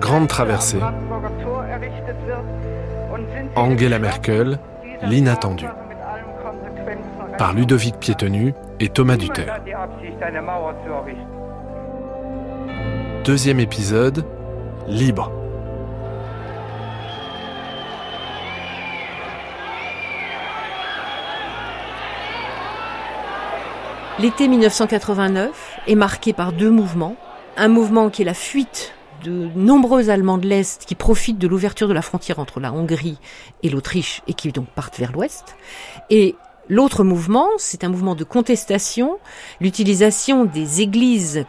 Grande traversée. Angela Merkel, l'inattendu. Par Ludovic Piétenu et Thomas Duterre. Deuxième épisode, Libre. L'été 1989 est marqué par deux mouvements. Un mouvement qui est la fuite de nombreux Allemands de l'Est qui profitent de l'ouverture de la frontière entre la Hongrie et l'Autriche et qui donc partent vers l'Ouest. Et l'autre mouvement, c'est un mouvement de contestation, l'utilisation des églises.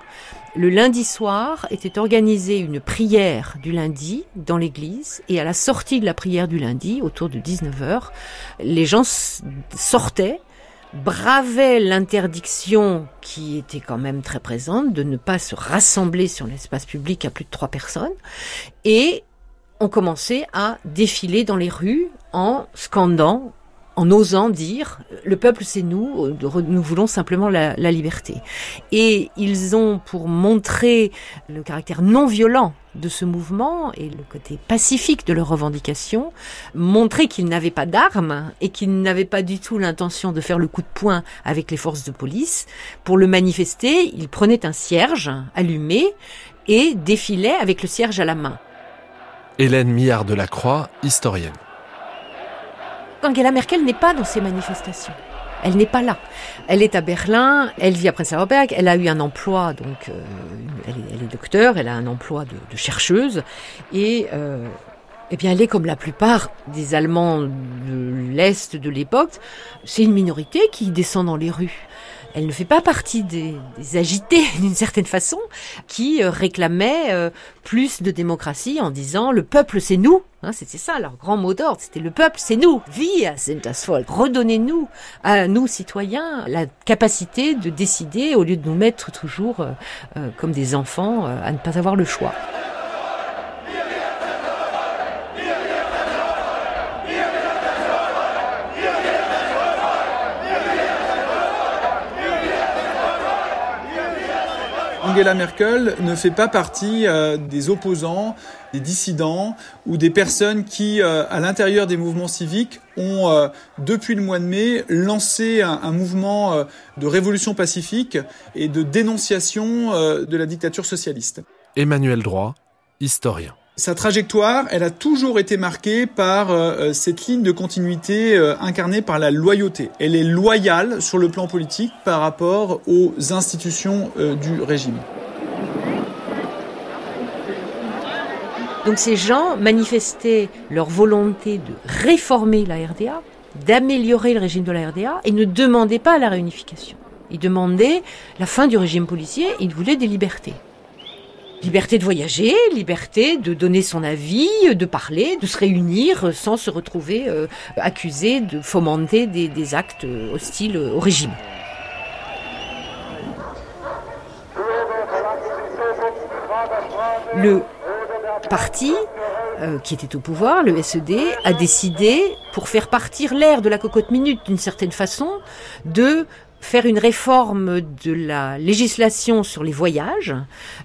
Le lundi soir était organisée une prière du lundi dans l'église et à la sortie de la prière du lundi, autour de 19h, les gens sortaient bravait l'interdiction qui était quand même très présente de ne pas se rassembler sur l'espace public à plus de trois personnes et on commençait à défiler dans les rues en scandant en osant dire le peuple c'est nous, nous voulons simplement la, liberté. Et ils ont, pour montrer le caractère non violent de ce mouvement et le côté pacifique de leurs revendications, montré qu'ils n'avaient pas d'armes et qu'ils n'avaient pas du tout l'intention de faire le coup de poing avec les forces de police. Pour le manifester, ils prenaient un cierge allumé et défilaient avec le cierge à la main. Hélène Millard de la Croix, historienne. Angela Merkel n'est pas dans ces manifestations. Elle n'est pas là. Elle est à Berlin, elle vit à Prenzlauer Berg, elle a eu un emploi, donc euh, elle, est, docteur, elle a un emploi de, chercheuse, et euh, eh bien elle est comme la plupart des Allemands de l'Est de l'époque, c'est une minorité qui descend dans les rues elle ne fait pas partie des, agités d'une certaine façon qui euh, réclamaient euh, plus de démocratie en disant le peuple c'est nous. Hein, c'était ça leur grand mot d'ordre, c'était le peuple c'est nous. Wir sind das Volk. Redonnez-nous à nous citoyens la capacité de décider au lieu de nous mettre toujours euh, comme des enfants à ne pas avoir le choix. Angela Merkel ne fait pas partie euh, des opposants, des dissidents ou des personnes qui, euh, à l'intérieur des mouvements civiques, ont, euh, depuis le mois de mai, lancé un, mouvement de révolution pacifique et de dénonciation de la dictature socialiste. Emmanuel Droit, historien. Sa trajectoire, elle a toujours été marquée par euh, cette ligne de continuité euh, incarnée par la loyauté. Elle est loyale sur le plan politique par rapport aux institutions euh, du régime. Donc ces gens manifestaient leur volonté de réformer la RDA, d'améliorer le régime de la RDA et ne demandaient pas la réunification. Ils demandaient la fin du régime policier, ils voulaient des libertés. Liberté de voyager, liberté de donner son avis, de parler, de se réunir sans se retrouver euh, accusé de fomenter des, actes hostiles au régime. Le parti euh, qui était au pouvoir, le SED, a décidé, pour faire partir l'air de la cocotte minute d'une certaine façon, de faire une réforme de la législation sur les voyages.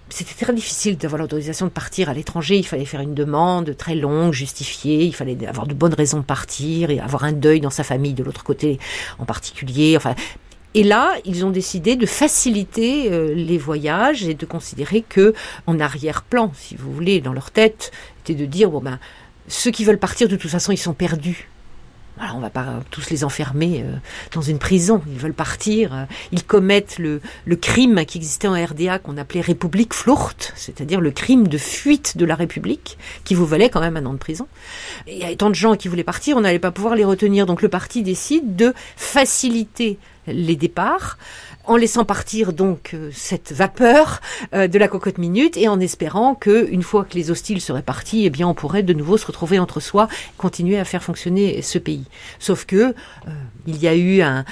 C'était très difficile d'avoir l'autorisation de partir à l'étranger. Il fallait faire une demande très longue, justifiée. Il fallait avoir de bonnes raisons de partir et avoir un deuil dans sa famille de l'autre côté en particulier. Enfin, et là, ils ont décidé de faciliter euh, les voyages et de considérer que, en arrière-plan, si vous voulez, dans leur tête, était de dire bon ben, ceux qui veulent partir de toute façon, ils sont perdus. Alors, on va pas tous les enfermer euh, dans une prison. Ils veulent partir. Euh, ils commettent le, le crime qui existait en RDA qu'on appelait République Flucht, c'est-à-dire le crime de fuite de la République, qui vous valait quand même un an de prison. il y a tant de gens qui voulaient partir, on n'allait pas pouvoir les retenir. Donc le parti décide de faciliter les départs en laissant partir donc euh, cette vapeur euh, de la cocotte minute et en espérant que une fois que les hostiles seraient partis, eh bien on pourrait de nouveau se retrouver entre soi, continuer à faire fonctionner ce pays. Sauf que euh, il y a eu un,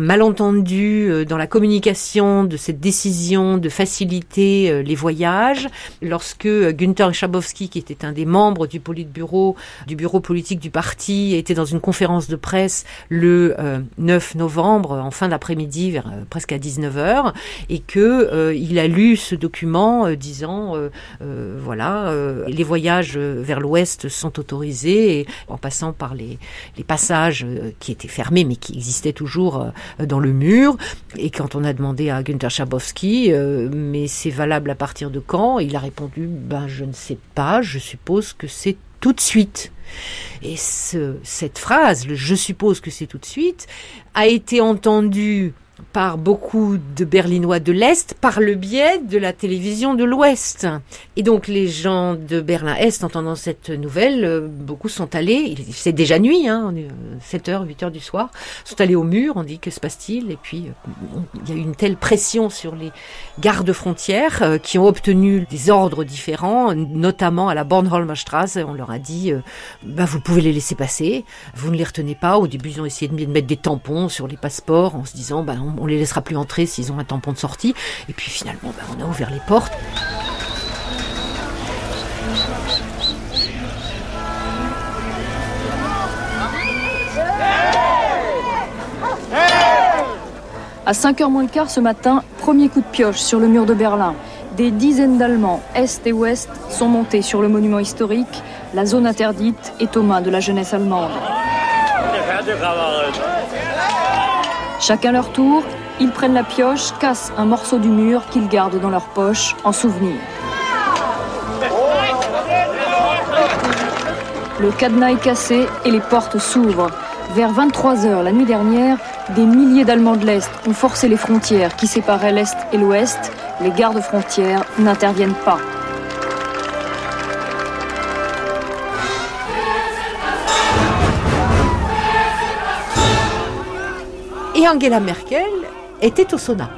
malentendu dans la communication de cette décision de faciliter les voyages lorsque Günther Schabowski, qui était un des membres du Politburo, du bureau politique du parti, était dans une conférence de presse le 9 novembre en fin d'après-midi vers à 19h et que il a lu ce document disant voilà les voyages vers l'ouest sont autorisés en passant par les, passages qui étaient fermés mais qui existaient toujours dans le mur et quand on a demandé à Günther Schabowski mais c'est valable à partir de quand il a répondu ben je ne sais pas je suppose que c'est tout de suite. Et ce, cette phrase, le je suppose que c'est tout de suite, a été entendue par beaucoup de Berlinois de l'Est par le biais de la télévision de l'Ouest. Et donc les gens de Berlin-Est, entendant cette nouvelle, euh, beaucoup sont allés, c'est déjà nuit, hein, 7h, 8h du soir, sont allés au mur, on dit que se passe-t-il? Et puis euh, il y a eu une telle pression sur les gardes frontières euh, qui ont obtenu des ordres différents, notamment à la Bornholmer Straße, on leur a dit, bah, vous pouvez les laisser passer, vous ne les retenez pas. Au début ils ont essayé de mettre des tampons sur les passeports en se disant, bah, on les laissera plus entrer s'ils ont un tampon de sortie. Et puis finalement, ben, on a ouvert les portes. À 5h moins le quart ce matin, premier coup de pioche sur le mur de Berlin. Des dizaines d'Allemands, Est et Ouest, sont montés sur le monument historique. La zone interdite est aux mains de la jeunesse allemande. Chacun leur tour, ils prennent la pioche, cassent un morceau du mur qu'ils gardent dans leur poche en souvenir. Le cadenas est cassé et les portes s'ouvrent. Vers 23h la nuit dernière, des milliers d'Allemands de l'Est ont forcé les frontières qui séparaient l'Est et l'Ouest. Les gardes frontières n'interviennent pas. Et Angela Merkel était au sauna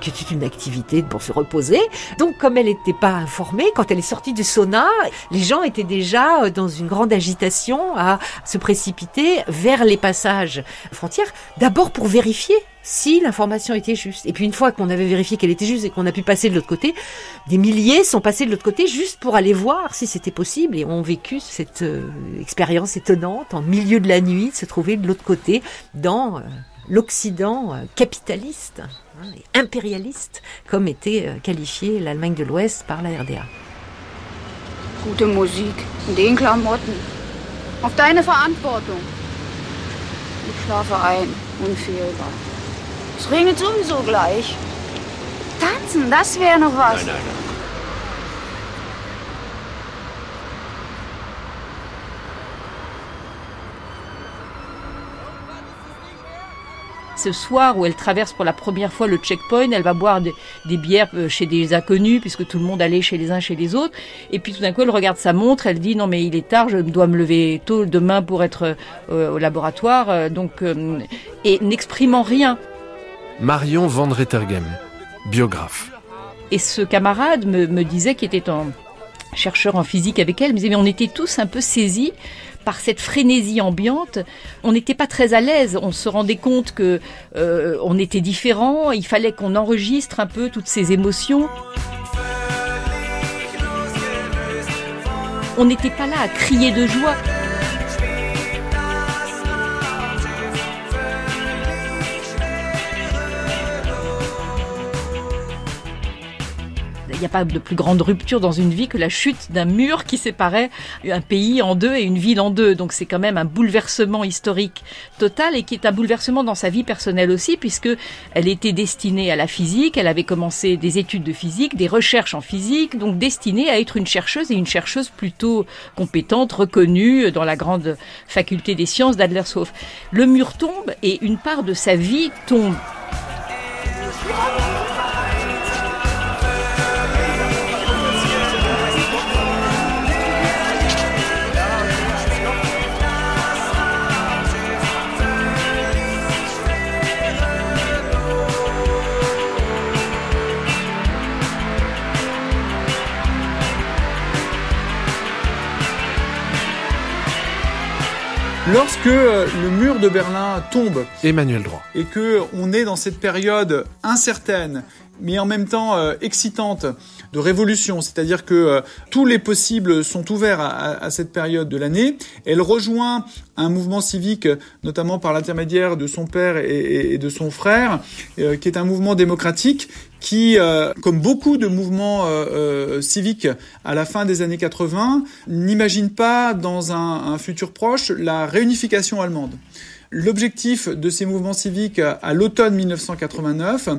qui était une activité pour se reposer. Donc, comme elle n'était pas informée, quand elle est sortie du sauna, les gens étaient déjà euh, dans une grande agitation à se précipiter vers les passages frontières, d'abord pour vérifier si l'information était juste. Et puis une fois qu'on avait vérifié qu'elle était juste et qu'on a pu passer de l'autre côté, des milliers sont passés de l'autre côté juste pour aller voir si c'était possible et ont vécu cette euh, expérience étonnante en milieu de la nuit de se trouver de l'autre côté dans euh, l'Occident euh, capitaliste hein, et impérialiste, comme était euh, qualifiée l'Allemagne de l'Ouest par la RDA. Gute Musik, in den Klamotten. Auf deine Verantwortung. Ich schlafe ein, unfehlbar. Es regnet sowieso gleich. Tanzen, das wäre noch was. Nein, nein, nein. Ce soir où elle traverse pour la première fois le checkpoint, elle va boire des, bières euh, chez des inconnus puisque tout le monde allait chez les uns chez les autres. Et puis tout d'un coup, elle regarde sa montre, elle dit non mais il est tard, je dois me lever tôt demain pour être euh, au laboratoire. Euh, donc et n'exprimant rien. Marion Van Rettergem, biographe. Et ce camarade me, me disait qu'il était un chercheur en physique avec elle, me disait mais on était tous un peu saisis par cette frénésie ambiante, on n'était pas très à l'aise. On se rendait compte que euh, on était différent. Il fallait qu'on enregistre un peu toutes ces émotions. On n'était pas là à crier de joie. N'y a pas de plus grande rupture dans une vie que la chute d'un mur qui séparait un pays en deux et une ville en deux. Donc c'est quand même un bouleversement historique total et qui est un bouleversement dans sa vie personnelle aussi puisque elle était destinée à la physique, elle avait commencé des études de physique, des recherches en physique, donc destinée à être une chercheuse et une chercheuse plutôt compétente, reconnue dans la grande faculté des sciences d'Adlershof. Le mur tombe et une part de sa vie tombe. Lorsque euh, le mur de Berlin tombe, Emmanuel Droit, et que on est dans cette période incertaine mais en même temps euh, excitante de révolution, c'est-à-dire que euh, tous les possibles sont ouverts à, cette période de l'année. Elle rejoint un mouvement civique, notamment par l'intermédiaire de son père et, de son frère, euh, qui est un mouvement démocratique qui, comme beaucoup de mouvements civiques à la fin des années 80, n'imagine pas dans un, un futur proche la réunification allemande. L'objectif de ces mouvements civiques à l'automne 1989,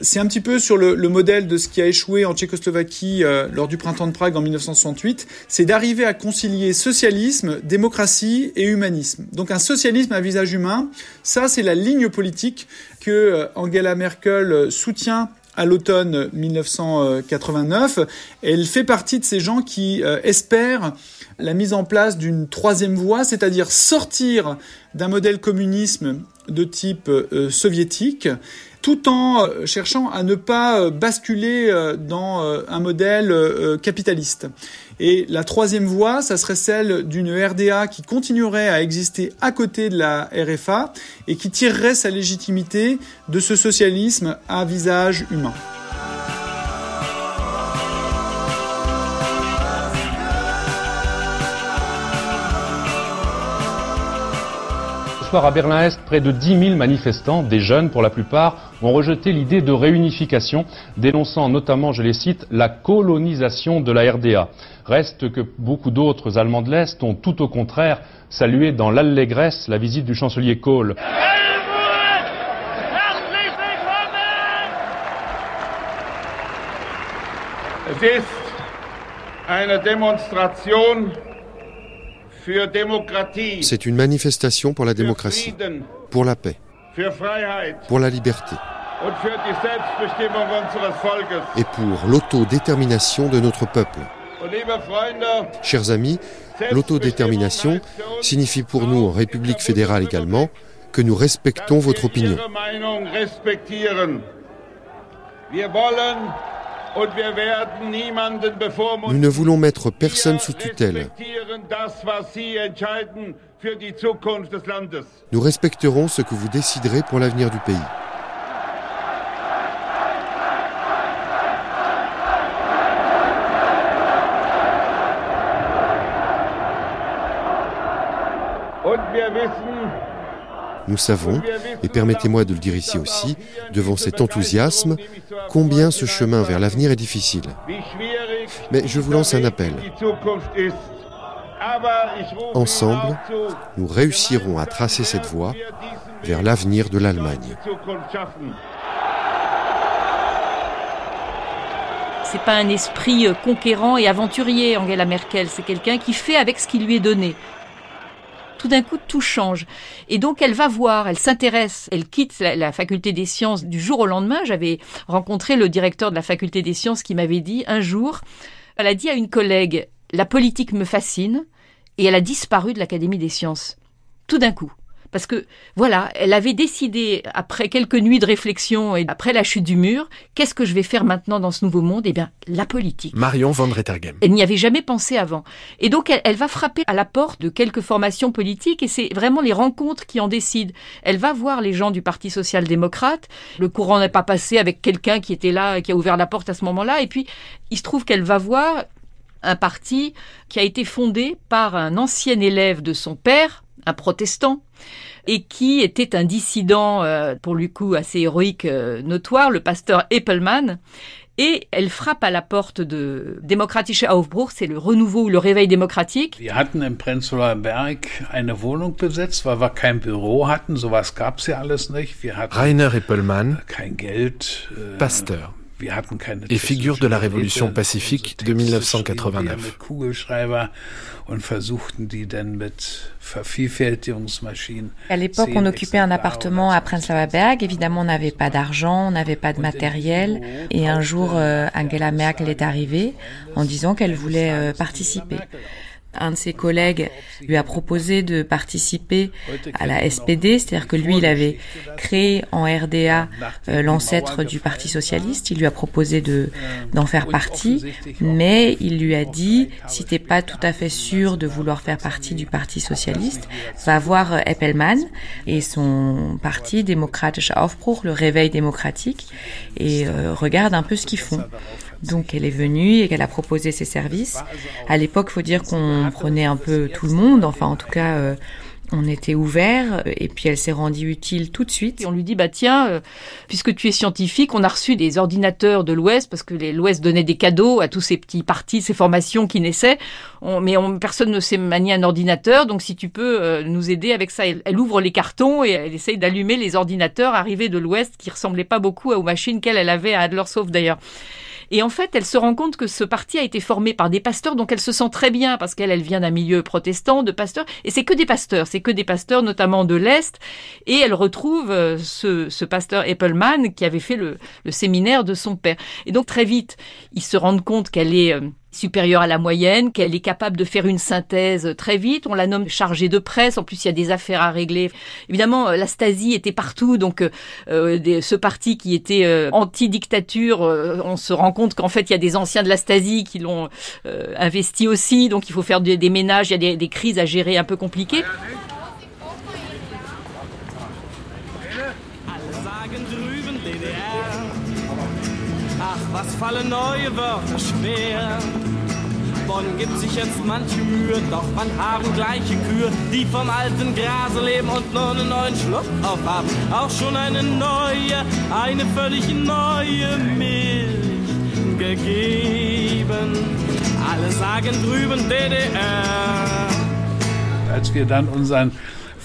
c'est un petit peu sur le, modèle de ce qui a échoué en Tchécoslovaquie euh, lors du printemps de Prague en 1968, c'est d'arriver à concilier socialisme, démocratie et humanisme. Donc un socialisme à visage humain, ça c'est la ligne politique que euh, Angela Merkel soutient à l'automne 1989. Elle fait partie de ces gens qui euh, espèrent la mise en place d'une troisième voie, c'est-à-dire sortir d'un modèle communisme de type euh, soviétique, tout en euh, cherchant à ne pas euh, basculer dans un modèle capitaliste. Et la troisième voie, ça serait celle d'une RDA qui continuerait à exister à côté de la RFA et qui tirerait sa légitimité de ce socialisme à visage humain. Soir à Berlin-Est, près de 10 000 manifestants, des jeunes pour la plupart, ont rejeté l'idée de réunification, dénonçant notamment, je les cite, la colonisation de la RDA. Reste que beaucoup d'autres Allemands de l'Est ont tout au contraire salué dans l'allégresse la visite du chancelier Kohl. C'est une manifestation pour la démocratie, pour la paix, pour la liberté et pour l'autodétermination de notre peuple. Chers amis, l'autodétermination signifie pour nous en République fédérale également que nous respectons votre opinion. Nous ne voulons mettre personne sous tutelle. Nous respecterons ce que vous déciderez pour l'avenir du pays. Nous savons, et permettez-moi de le dire ici aussi, devant cet enthousiasme, combien ce chemin vers l'avenir est difficile. Mais je vous lance un appel. Ensemble, nous réussirons à tracer cette voie vers l'avenir de l'Allemagne. C'est pas un esprit euh, conquérant et aventurier, Angela Merkel. C'est quelqu'un qui fait avec ce qui lui est donné tout d'un coup, tout change. Et donc, elle va voir, elle s'intéresse, elle quitte la, faculté des sciences du jour au lendemain. J'avais rencontré le directeur de la faculté des sciences qui m'avait dit un jour, elle a dit à une collègue, la politique me fascine, et elle a disparu de l'Académie des sciences. Tout d'un coup. Parce que, voilà, elle avait décidé, après quelques nuits de réflexion et après la chute du mur, qu'est-ce que je vais faire maintenant dans ce nouveau monde? Eh bien, la politique. Marion van Rettergem. Elle n'y avait jamais pensé avant. Et donc, elle, va frapper à la porte de quelques formations politiques et c'est vraiment les rencontres qui en décident. Elle va voir les gens du Parti social-démocrate. Le courant n'est pas passé avec quelqu'un qui était là, qui a ouvert la porte à ce moment-là. Et puis, il se trouve qu'elle va voir un parti qui a été fondé par un ancien élève de son père, un protestant, et qui était un dissident, euh, pour le coup assez héroïque, euh, notoire, le pasteur Eppelman. Et elle frappe à la porte de Demokratische Aufbruch, c'est le renouveau ou le réveil démocratique. Wir hatten im Prenzlauer Berg eine Wohnung besetzt, weil wir kein Büro hatten, sowas gab's ja alles nicht. Wir hatten Rainer Eppelmann, kein Geld, äh, Pasteur et figure de la révolution pacifique de 1989. À l'époque, on occupait un appartement à Prenzlauer Berg. Évidemment, on n'avait pas d'argent, on n'avait pas de matériel. Et un jour, euh, Angela Merkel est arrivée en disant qu'elle voulait euh, participer. Un de ses collègues lui a proposé de participer à la SPD, c'est-à-dire que lui, il avait créé en RDA euh, l'ancêtre du Parti socialiste. Il lui a proposé de d'en faire partie, mais il lui a dit si t'es pas tout à fait sûr de vouloir faire partie du Parti socialiste, va voir Eppelmann et son parti démocratische Aufbruch, le Réveil démocratique, et euh, regarde un peu ce qu'ils font. Donc elle est venue et qu'elle a proposé ses services. À l'époque, faut dire qu'on prenait un peu tout le monde, enfin en tout cas euh, on était ouvert et puis elle s'est rendue utile tout de suite. On lui dit bah tiens, euh, puisque tu es scientifique, on a reçu des ordinateurs de l'Ouest parce que l'Ouest donnait des cadeaux à tous ces petits partis, ces formations qui naissaient. mais personne ne sait manier un ordinateur, donc si tu peux euh, nous aider avec ça, elle, ouvre les cartons et elle essaye d'allumer les ordinateurs arrivés de l'Ouest qui ressemblaient pas beaucoup aux machines qu'elle elle avait à Adlershof d'ailleurs. Et en fait, elle se rend compte que ce parti a été formé par des pasteurs, donc elle se sent très bien parce qu'elle, elle vient d'un milieu protestant de pasteurs, et c'est que des pasteurs, c'est que des pasteurs notamment de l'Est, et elle retrouve euh, ce, ce pasteur Eppelman qui avait fait le, le séminaire de son père. Et donc très vite, ils se rendent compte qu'elle est euh, supérieure à la moyenne, qu'elle est capable de faire une synthèse très vite. On la nomme chargée de presse. En plus, il y a des affaires à régler. Évidemment, euh, la Stasi était partout, donc euh, euh ce parti qui était euh, anti-dictature, on se rend compte qu'en fait, il y a des anciens de la Stasi qui l'ont investi aussi. Donc, il faut faire des, ménages. Il y a des crises à gérer un peu compliquées. Was fallen neue Wörter schwer. Bonn gibt sich jetzt manche Mühe, doch man haben gleiche Kühe, die vom alten Grase leben und nur einen neuen Schluck aufhaben. Auch schon eine neue, eine völlig neue Milch gegeben. Alle sagen drüben DDR. Als wir dann unseren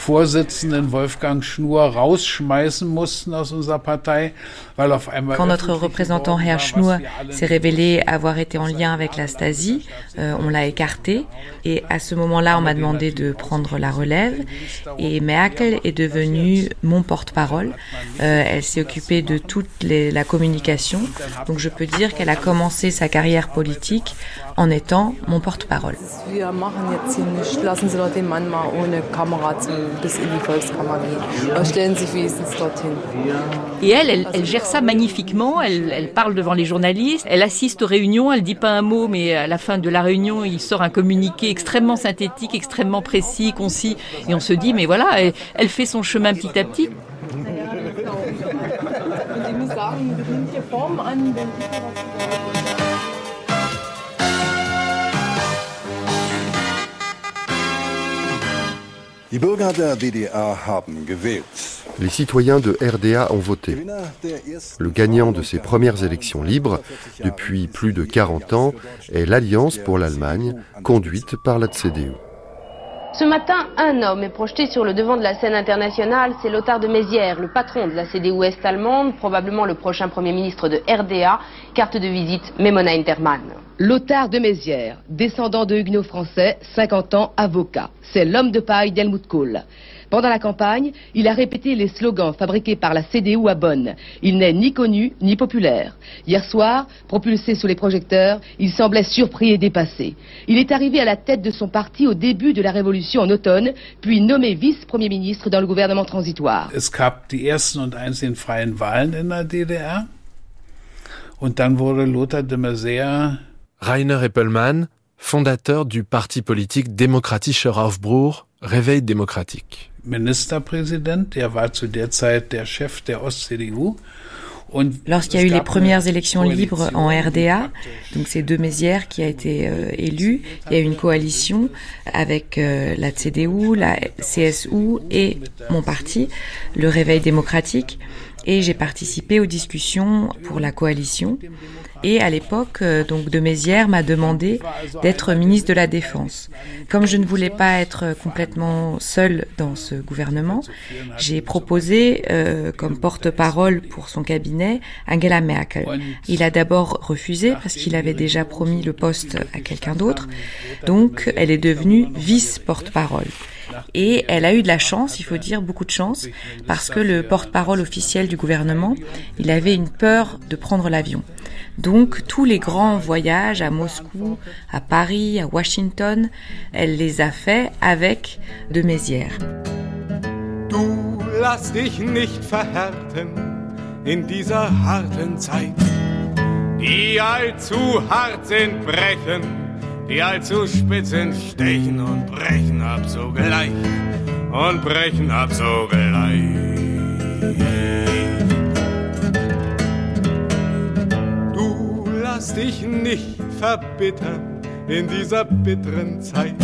Vorsitzenden Wolfgang Schnur rausschmeißen mussten aus unserer Partei, Quand notre représentant Herr Schnur s'est révélé avoir été en lien avec la Stasi, euh, on l'a écarté. Et à ce moment-là, on m'a demandé de prendre la relève. et Merkel est devenue mon porte-parole. Euh, elle s'est occupée de toute les, la communication, donc je peux dire qu'elle a commencé sa carrière politique en étant mon porte-parole. Et elle, elle, elle gère ça magnifiquement. Elle, elle, parle devant les journalistes. Elle assiste aux réunions. Elle dit pas un mot, mais à la fin de la réunion, il sort un communiqué extrêmement synthétique, extrêmement précis, concis. Et on se dit, mais voilà, elle, elle fait son chemin petit à petit. Les citoyens de RDA ont voté. Le gagnant de ces premières élections libres, depuis plus de 40 ans, est l'Alliance pour l'Allemagne, conduite par la CDU. Ce matin, un homme est projeté sur le devant de la scène internationale, c'est Lothar de Mézières, le patron de la CDU est-allemande, probablement le prochain Premier ministre de RDA, carte de visite Memona Interman. Lothar de Mézières, descendant de huguenots français, 50 ans, avocat. C'est l'homme de paille d'Helmut Kohl. Pendant la campagne, il a répété les slogans fabriqués par la CDU à Bonn. Il n'est ni connu ni populaire. Hier soir, propulsé sous les projecteurs, il semblait surpris et dépassé. Il est arrivé à la tête de son parti au début de la révolution en automne, puis nommé vice-premier ministre dans le gouvernement transitoire. Es gab Lothar de Maizière Rainer Eppelmann, fondateur du parti politique Demokratischer Aufbruch, Réveil démocratique. Ministerpräsident, der war zu der Zeit der Chef der Ost-CDU. Lorsqu'il y a eu les premières élections libres en RDA, donc c'est deux Mézières qui a été euh, élu, il y a eu une coalition avec euh, la CDU, la CSU et mon parti, le Réveil démocratique, et j'ai participé aux discussions pour la coalition. Et à l'époque, euh, donc de Mézières m'a demandé d'être ministre de la Défense. Comme je ne voulais pas être complètement seule dans ce gouvernement, j'ai proposé euh, comme porte-parole pour son cabinet Angela Merkel. Il a d'abord refusé parce qu'il avait déjà promis le poste à quelqu'un d'autre. Donc, elle est devenue vice-porte-parole. Et elle a eu de la chance, il faut dire beaucoup de chance, parce que le porte-parole officiel du gouvernement, il avait une peur de prendre l'avion. Donc tous les grands voyages à Moscou, à Paris, à Washington, elle les a faits avec de Mézières. Du lass dich nicht verhärten in dieser harten Zeit. Die allzu hart brechen, die allzu spitz sind, stechen und brechen ab sogleich und brechen ab sogleich. lass dich nicht verbittern in dieser bitteren Zeit.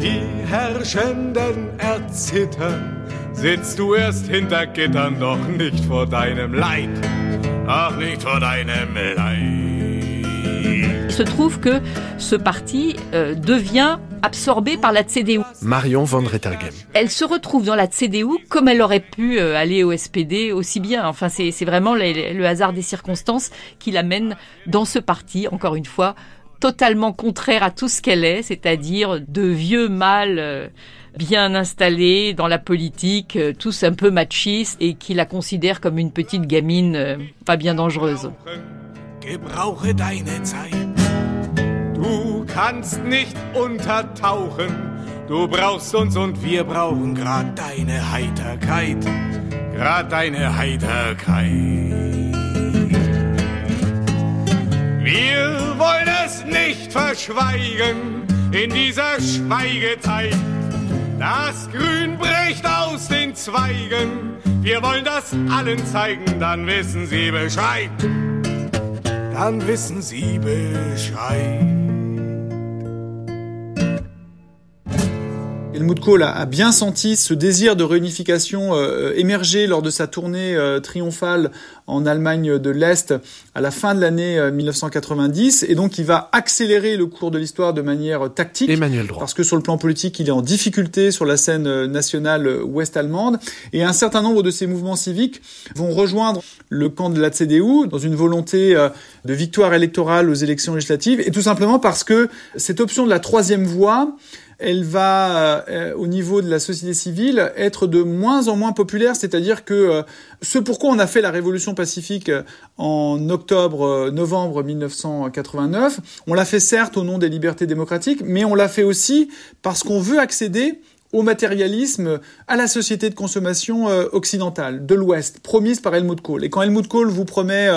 Die Herrschenden erzittern, sitzt du erst hinter Gittern, doch nicht vor deinem Leid, ach nicht vor deinem Leid. Il se trouve que ce parti euh, devient absorbée par la CDU. Marion van Rettergem. Elle se retrouve dans la CDU comme elle aurait pu euh, aller au SPD aussi bien. Enfin, c'est vraiment le, le hasard des circonstances qui l'amène dans ce parti, encore une fois, totalement contraire à tout ce qu'elle est, c'est-à-dire de vieux mâles euh, bien installés dans la politique, tous un peu machistes et qui la considèrent comme une petite gamine pas bien dangereuse. Du kannst nicht untertauchen, du brauchst uns und wir brauchen grad deine Heiterkeit, grad deine Heiterkeit. Wir wollen es nicht verschweigen in dieser Schweigezeit. Das Grün bricht aus den Zweigen, wir wollen das allen zeigen, dann wissen sie Bescheid. Dann wissen sie Bescheid. Helmut Kohl a, bien senti ce désir de réunification euh, émerger lors de sa tournée euh, triomphale en Allemagne de l'Est à la fin de l'année 1990 euh, et donc il va accélérer le cours de l'histoire de manière tactique. Emmanuel Droit. parce que sur le plan politique il est en difficulté sur la scène nationale ouest-allemande. Et un certain nombre de ces mouvements civiques vont rejoindre le camp de la CDU dans une volonté de victoire électorale aux élections législatives. Et tout simplement parce que cette option de la troisième voie elle va, euh, au niveau de la société civile, être de moins en moins populaire. C'est-à-dire que euh, ce pourquoi on a fait la révolution pacifique euh, en octobre, novembre 1989, on l'a fait certes au nom des libertés démocratiques, mais on l'a fait aussi parce qu'on veut accéder au matérialisme, à la société de consommation occidentale, de l'Ouest, promise par Helmut Kohl. Et quand Helmut Kohl vous promet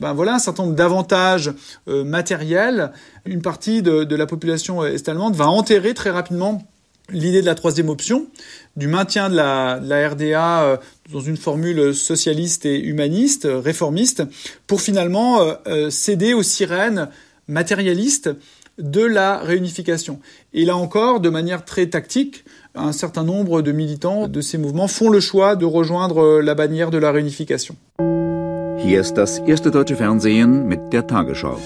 ben voilà un certain nombre d'avantages euh, matériels, une partie de, la population est-allemande va enterrer très rapidement l'idée de la troisième option, du maintien de la, RDA euh, dans une formule socialiste et humaniste, réformiste, pour finalement euh, céder aux sirènes matérialistes de la réunification. Et là encore, de manière très tactique, un certain nombre de militants de ces mouvements font le choix de rejoindre la bannière de la réunification. Hier ist das erste deutsche Fernsehen mit der Tagesschau.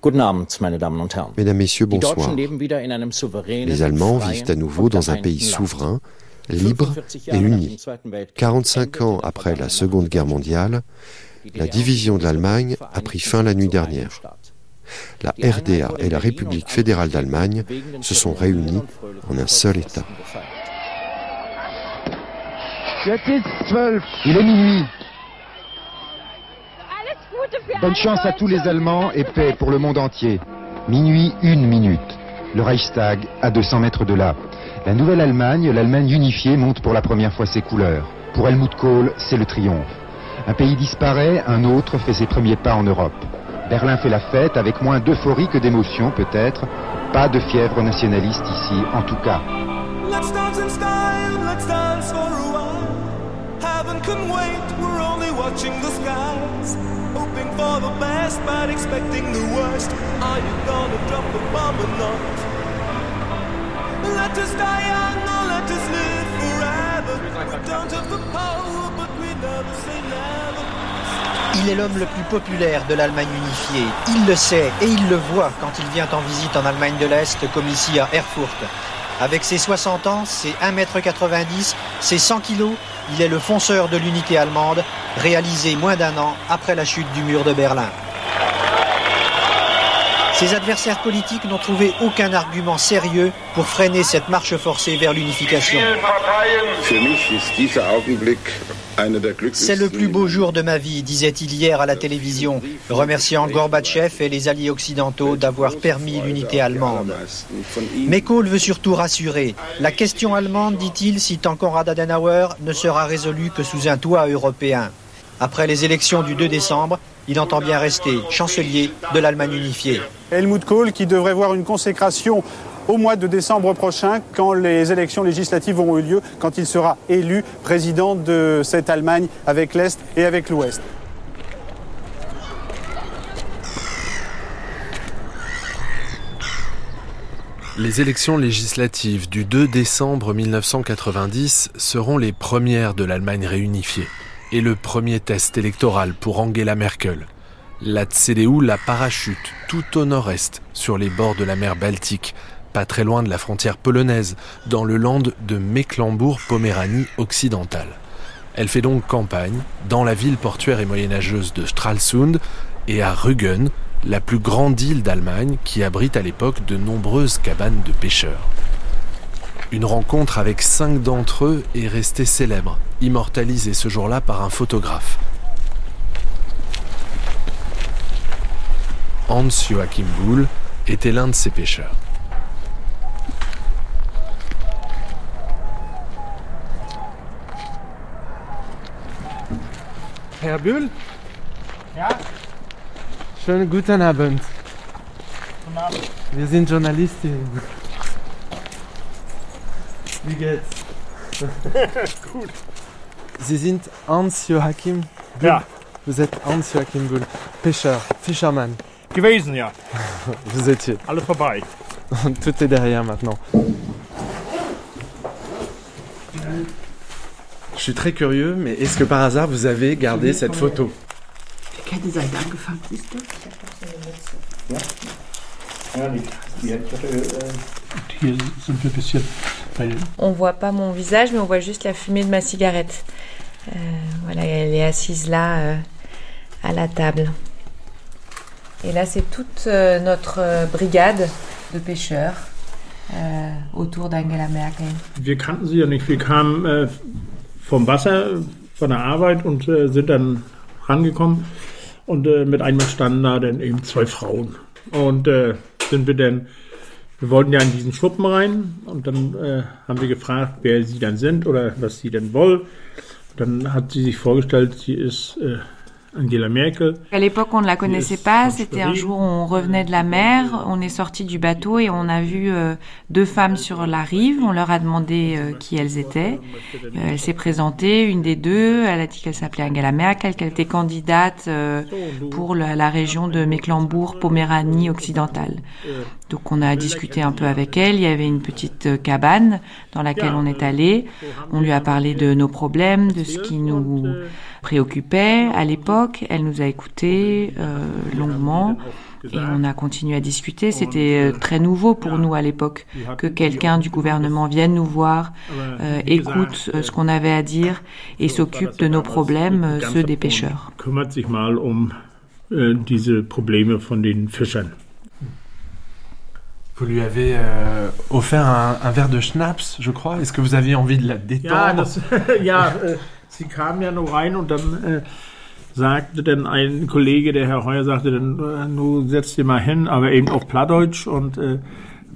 Guten Abend, meine Damen und Herren. Mesdames, Messieurs, bonsoir. Les Allemands vivent à nouveau dans un pays souverain, libre et uni. 45 ans après la Seconde Guerre mondiale, la division de l'Allemagne a pris fin la nuit dernière la RDA et la République fédérale d'Allemagne se sont réunis en un seul État. Il est minuit. Bonne chance à tous les Allemands et paix pour le monde entier. Minuit, une minute. Le Reichstag, à 200 mètres de là. La nouvelle Allemagne, l'Allemagne unifiée, monte pour la première fois ses couleurs. Pour Helmut Kohl, c'est le triomphe. Un pays disparaît, un autre fait ses premiers pas en Europe. Berlin fait la fête avec moins d'euphorie que d'émotion peut-être. Pas de fièvre nationaliste ici, en tout cas. Let's dance in style, let's dance for a while. Heaven can wait, we're only watching the skies. Hoping for the best, but expecting the worst. Are you gonna drop a bomb or not? Let us die young or let us live forever. We don't have the power, but we never say never. Il est l'homme le plus populaire de l'Allemagne unifiée. Il le sait et il le voit quand il vient en visite en Allemagne de l'Est, comme ici à Erfurt. Avec ses 60 ans, ses 1m90, ses 100 kg, il est le fonceur de l'unité allemande, réalisé moins d'un an après la chute du mur de Berlin. Ses adversaires politiques n'ont trouvé aucun argument sérieux pour freiner cette marche forcée vers l'unification. C'est le plus beau jour de ma vie, disait-il hier à la télévision, remerciant Gorbatchev et les alliés occidentaux d'avoir permis l'unité allemande. Mais Kohl veut surtout rassurer. La question allemande, dit-il, cite encore Adenauer, ne sera résolue que sous un toit européen. Après les élections du 2 décembre, il entend bien rester chancelier de l'Allemagne unifiée. Helmut Kohl qui devrait voir une consécration au mois de décembre prochain, quand les élections législatives auront eu lieu, quand il sera élu président de cette Allemagne avec l'Est et avec l'Ouest. Les élections législatives du 2 décembre 1990 seront les premières de l'Allemagne réunifiée et le premier test électoral pour Angela Merkel. La CDU la parachute tout au nord-est, sur les bords de la mer Baltique, pas très loin de la frontière polonaise, dans le land de Mecklembourg-Poméranie occidentale. Elle fait donc campagne dans la ville portuaire et moyenâgeuse de Stralsund et à Rügen, la plus grande île d'Allemagne qui abrite à l'époque de nombreuses cabanes de pêcheurs. Une rencontre avec cinq d'entre eux est restée célèbre, immortalisée ce jour-là par un photographe. Hans Joachim Bull était l'un de ces pêcheurs. Herr Bull? Ja? Schönen guten Abend. Guten Abend. Wir sind Journalisten. Wie geht's? Gut. Sie sind Hans Joachim Bull. Ja. Vous êtes Hans Joachim Bull, Pêcheur, Fisherman. Gewesen, ja. Vous étiez. Alles vorbei. Tout est derrière maintenant. Je suis très curieux, mais est-ce que par hasard vous avez gardé cette photo Die Kette seid angefangen, siehst du? Hier sind wir ein bisschen bei On voit pas mon visage, mais on voit juste la fumée de ma cigarette. Euh, voilà, elle est assise là, euh, à la table. Et là, c'est toute euh, notre euh, brigade de pêcheurs euh, autour d'Angela Merkel. Wir kannten sie ja nicht. Wir kamen äh, vom Wasser, von der Arbeit und äh, sind dann rangekommen. Und äh, mit einmal standen da dann eben zwei Frauen. Und äh, sind wir dann, wir wollten ja in diesen Schuppen rein und dann äh, haben wir gefragt, wer sie dann sind oder was sie denn wollen. Dann hat sie sich vorgestellt, sie ist äh, Angela Merkel. À l'époque, on ne la connaissait pas. C'était un jour où on revenait de la mer, on est sorti du bateau et on a vu euh, deux femmes sur la rive. On leur a demandé euh, qui elles étaient. Euh, elle s'est présentée, une des deux. Elle a dit qu'elle s'appelait Angela Merkel, qu'elle était candidate euh, pour la, la région de Mecklembourg-Poméranie occidentale. Donc on a discuté un peu avec elle. Il y avait une petite cabane dans laquelle on est allé. On lui a parlé de nos problèmes, de ce qui nous préoccupait à l'époque. Elle nous a écoutés euh, longuement. Et on a continué à discuter. C'était euh, très nouveau pour nous à l'époque que quelqu'un du gouvernement vienne nous voir, euh, écoute ce qu'on avait à dire et s'occupe de nos problèmes, ceux des pêcheurs. Um. Vous lui avez euh, offert un, un verre de schnapps, je crois. Est-ce que vous aviez envie de la Ja, détendre das, ja sie kam ja nur rein und dann sagte dann ein Kollege, der Herr Heuer, sagte dann, äh, du setz dir mal hin, aber eben auf Plattdeutsch und äh,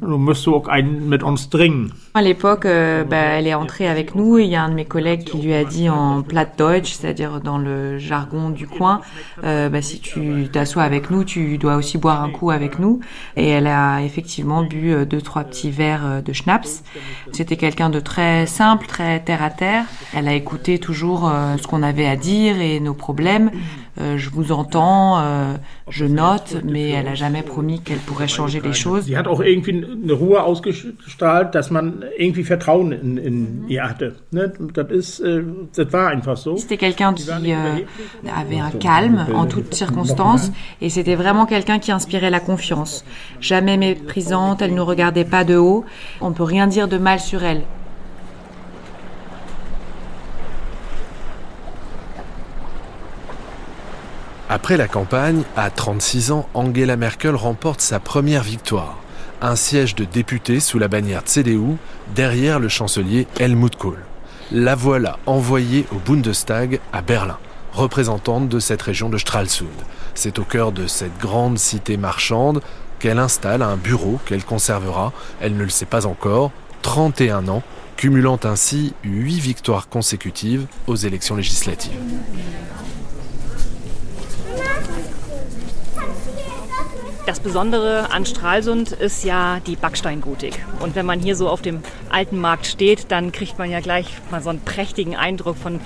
du musst auch einen mit uns trinken. À l'époque, euh, bah, elle est entrée avec nous et il y a un de mes collègues qui lui a dit en Plattdeutsch, c'est-à-dire dans le jargon du coin, euh, bah, si tu t'assois avec nous, tu dois aussi boire un coup avec nous. Et elle a effectivement bu euh, deux, trois petits verres euh, de schnapps. C'était quelqu'un de très simple, très terre à terre. Elle a écouté toujours euh, ce qu'on avait à dire et nos problèmes. Euh, je vous entends, euh, je note, mais elle a jamais promis qu'elle pourrait changer les choses. Sie hat auch irgendwie eine Ruhe ausgestrahlt, dass man c'était quelqu'un qui euh, avait un calme en toutes circonstances hein. et c'était vraiment quelqu'un qui inspirait la confiance. Jamais méprisante, elle ne nous regardait pas de haut. On ne peut rien dire de mal sur elle. Après la campagne, à 36 ans, Angela Merkel remporte sa première victoire. Un siège de député sous la bannière CDU, derrière le chancelier Helmut Kohl. La voilà envoyée au Bundestag à Berlin, représentante de cette région de Stralsund. C'est au cœur de cette grande cité marchande qu'elle installe un bureau qu'elle conservera, elle ne le sait pas encore, 31 ans, cumulant ainsi 8 victoires consécutives aux élections législatives. Das Besondere an Stralsund ist ja die Backsteingotik. Und wenn man hier so auf dem alten Markt steht, dann kriegt man ja gleich mal so einen prächtigen Eindruck von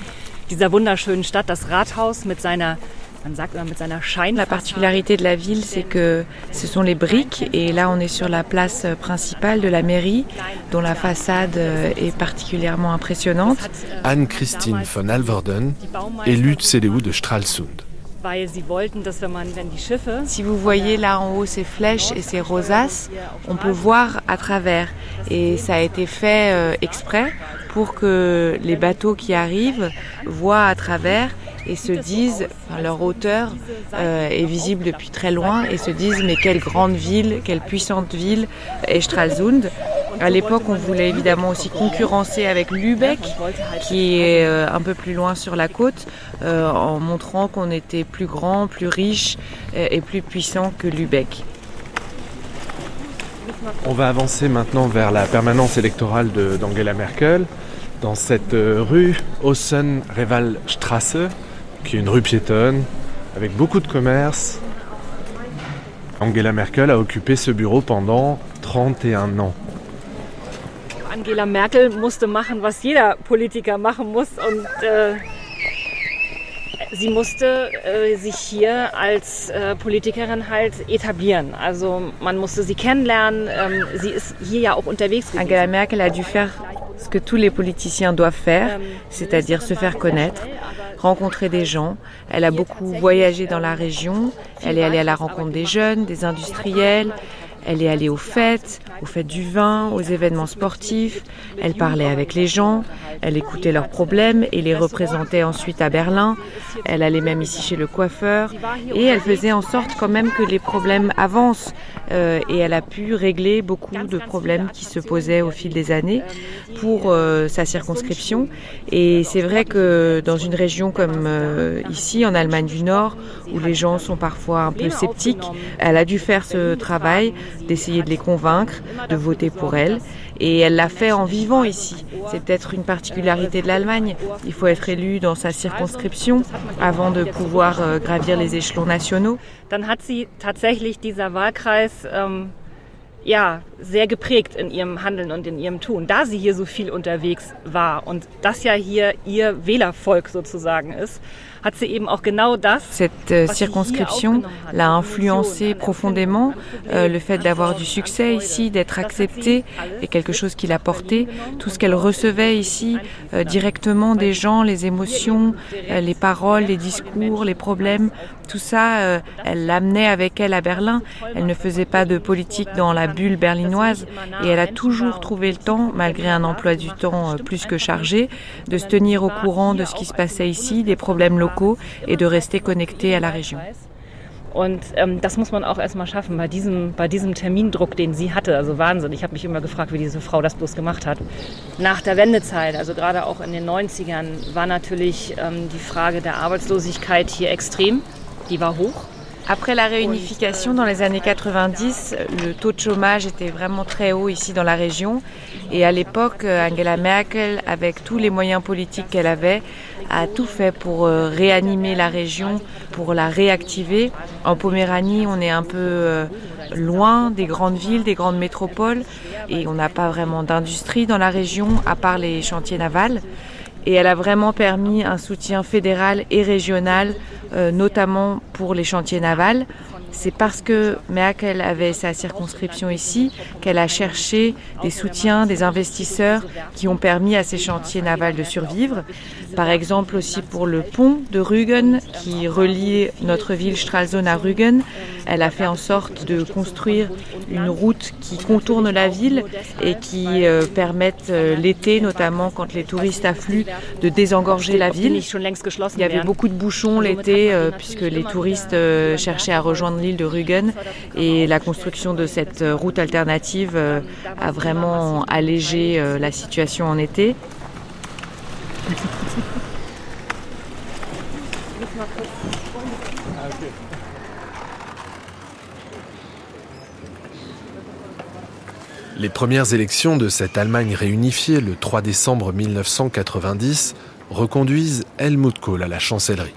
dieser wunderschönen Stadt. Das Rathaus mit seiner La particularité de la ville, c'est que ce sont les briques et là on est sur la place principale de la mairie dont la façade est particulièrement impressionnante. Anne-Christine von Alverden, élue de CDU de Stralsund. Si vous voyez là en haut ces flèches et ces rosaces, on peut voir à travers. Et ça a été fait euh, exprès pour que les bateaux qui arrivent voient à travers et se disent, leur hauteur euh, est visible depuis très loin et se disent mais quelle grande ville, quelle puissante ville est Stralsund. À l'époque, on voulait évidemment aussi concurrencer avec Lübeck, qui est euh, un peu plus loin sur la côte, euh, en montrant qu'on était plus grand, plus riche et plus puissant que Lübeck. On va avancer maintenant vers la permanence électorale d'Angela Merkel, dans cette rue Ossen-Reval-Strasse, qui est une rue piétonne avec beaucoup de commerces. Angela Merkel a occupé ce bureau pendant 31 ans. Angela Merkel musste machen, was jeder Politiker machen muss und äh, sie musste äh, sich hier als äh, Politikerin halt etablieren. Also man musste sie kennenlernen. Ähm, sie ist hier ja auch unterwegs. Gewesen. Angela Merkel a dû faire ce que tous les politiciens doivent faire, ähm, c'est-à-dire se faire connaître. Rencontrer des gens. Elle a beaucoup voyagé dans la région. Elle est allée à la rencontre des jeunes, des industriels. Elle est allée aux fêtes, aux fêtes du vin, aux événements sportifs. Elle parlait avec les gens, elle écoutait leurs problèmes et les représentait ensuite à Berlin. Elle allait même ici chez le coiffeur et elle faisait en sorte quand même que les problèmes avancent. Euh, et elle a pu régler beaucoup de problèmes qui se posaient au fil des années pour euh, sa circonscription. Et c'est vrai que dans une région comme euh, ici, en Allemagne du Nord, où les gens sont parfois un peu sceptiques, elle a dû faire ce travail d'essayer de les convaincre de voter pour elle. Et elle l'a fait en vivant ici. C'est peut-être une particularité de l'Allemagne. Il faut être élu dans sa circonscription avant de pouvoir euh, gravir les échelons nationaux. Dann hat sie tatsächlich dieser Wahlkreis ähm, ja, sehr geprägt in ihrem Handeln und in ihrem Tun, da sie hier so viel unterwegs war und das ja hier ihr Wählervolk sozusagen ist. Cette euh, circonscription l'a influencé profondément. Euh, le fait d'avoir du succès ici, d'être acceptée, est quelque chose qui l'a porté. Tout ce qu'elle recevait ici euh, directement des gens, les émotions, les paroles, les discours, les problèmes, tout ça, elle l'amenait avec elle à Berlin. Elle ne faisait pas de politique dans la bulle berlinoise et elle a toujours trouvé le temps, malgré un emploi du temps plus que chargé, de se tenir au courant de ce qui se passait ici, des problèmes locaux et de rester connecté à la région. Und ähm, das muss man auch erstmal schaffen bei diesem, bei diesem Termindruck, den sie hatte. Also Wahnsinn. Ich habe mich immer gefragt, wie diese Frau das bloß gemacht hat. Nach der Wendezeit, also gerade auch in den 90ern, war natürlich ähm, die Frage der Arbeitslosigkeit hier extrem. Die war hoch. Après la réunification dans les années 90, le taux de chômage était vraiment très haut ici dans la région. Et à l'époque, Angela Merkel, avec tous les moyens politiques qu'elle avait, a tout fait pour euh, réanimer la région, pour la réactiver. En Poméranie, on est un peu euh, loin des grandes villes, des grandes métropoles, et on n'a pas vraiment d'industrie dans la région, à part les chantiers navals. Et elle a vraiment permis un soutien fédéral et régional euh, notamment pour les chantiers navals. C'est parce que Merkel avait sa circonscription ici qu'elle a cherché des soutiens, des investisseurs qui ont permis à ces chantiers navals de survivre. Par exemple aussi pour le pont de Rügen qui relie notre ville Stralsund à Rügen. Elle a fait en sorte de construire une route qui contourne la ville et qui euh, permette euh, l'été, notamment quand les touristes affluent, de désengorger la ville. Il y avait beaucoup de bouchons l'été euh, puisque les touristes cherchaient à rejoindre l'île de Rügen et la construction de cette route alternative a vraiment allégé la situation en été. Les premières élections de cette Allemagne réunifiée le 3 décembre 1990 reconduisent Helmut Kohl à la chancellerie.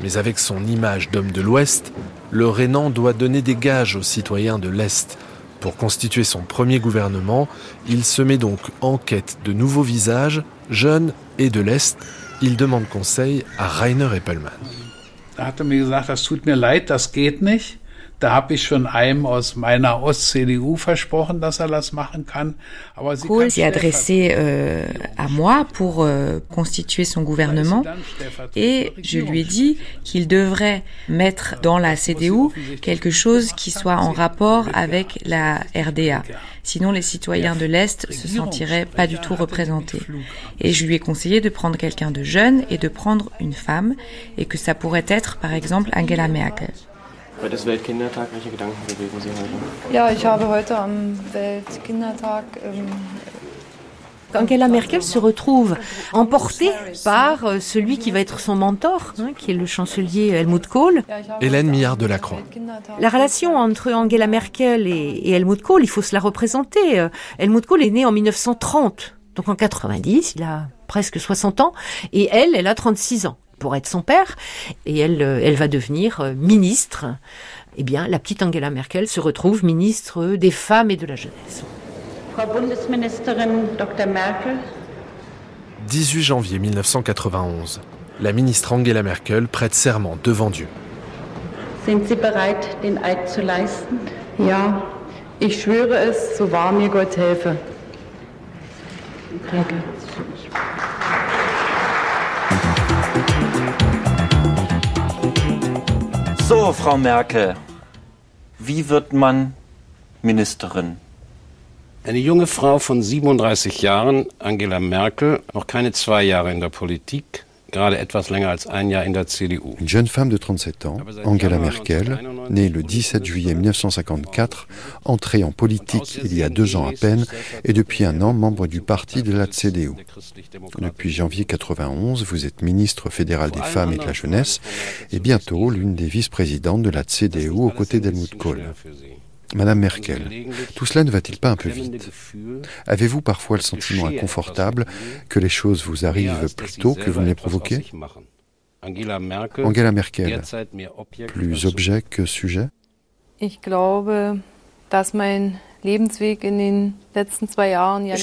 Mais avec son image d'homme de l'Ouest, le Rhénan doit donner des gages aux citoyens de l'Est. Pour constituer son premier gouvernement, il se met donc en quête de nouveaux visages, jeunes et de l'Est. Il demande conseil à Rainer Eppelmann. Da habe ich schon einem aus meiner Ost-CDU versprochen, dass er das machen kann. Aber sie Kohl s'est adressé euh, à moi pour euh, constituer son gouvernement et je lui ai dit qu'il devrait mettre dans la CDU quelque chose qui soit en rapport avec la RDA. Sinon, les citoyens de l'Est se sentiraient pas du tout représentés. Et je lui ai conseillé de prendre quelqu'un de jeune et de prendre une femme, et que ça pourrait être, par exemple, Angela Merkel. Welches Weltkindertag, welche Gedanken bewegen Sie heute? Ja, ich habe heute am Weltkindertag ähm, Angela Merkel se retrouve emportée par euh, celui qui va être son mentor, hein, qui est le chancelier Helmut Kohl. Hélène Millard de Lacroix. La relation entre Angela Merkel et, et Helmut Kohl, il faut se la représenter. Euh, Helmut Kohl est né en 1930, donc en 90, il a presque 60 ans, et elle, elle a 36 ans pour être son père, et elle, euh, elle va devenir euh, ministre. Eh bien, la petite Angela Merkel se retrouve ministre des femmes et de la jeunesse. Frau Bundesministerin Dr. Merkel. 18 janvier 1991. La ministre Angela Merkel prête serment devant Dieu. Sind Sie bereit, den Eid zu leisten? Ja, ich schwöre es, so wahr mir Gott helfe. Danke. So, Frau Merkel, wie wird man Ministerin? Eine junge Frau von 37 Jahren, Angela Merkel, noch keine zwei Jahre in der Politik, Une jeune femme de 37 ans, Angela Merkel, née le 17 juillet 1954, entrée en politique il y a deux ans à peine et depuis un an membre du parti de la CDU. Depuis janvier 91, vous êtes ministre fédéral des femmes et de la jeunesse et bientôt l'une des vice-présidentes de la CDU aux côtés d'Helmut Kohl. Madame Merkel, tout cela ne va-t-il pas un peu vite? Avez-vous parfois le sentiment inconfortable que les choses vous arrivent plus tôt que vous ne les provoquez Angela Merkel, plus objet que sujet? Je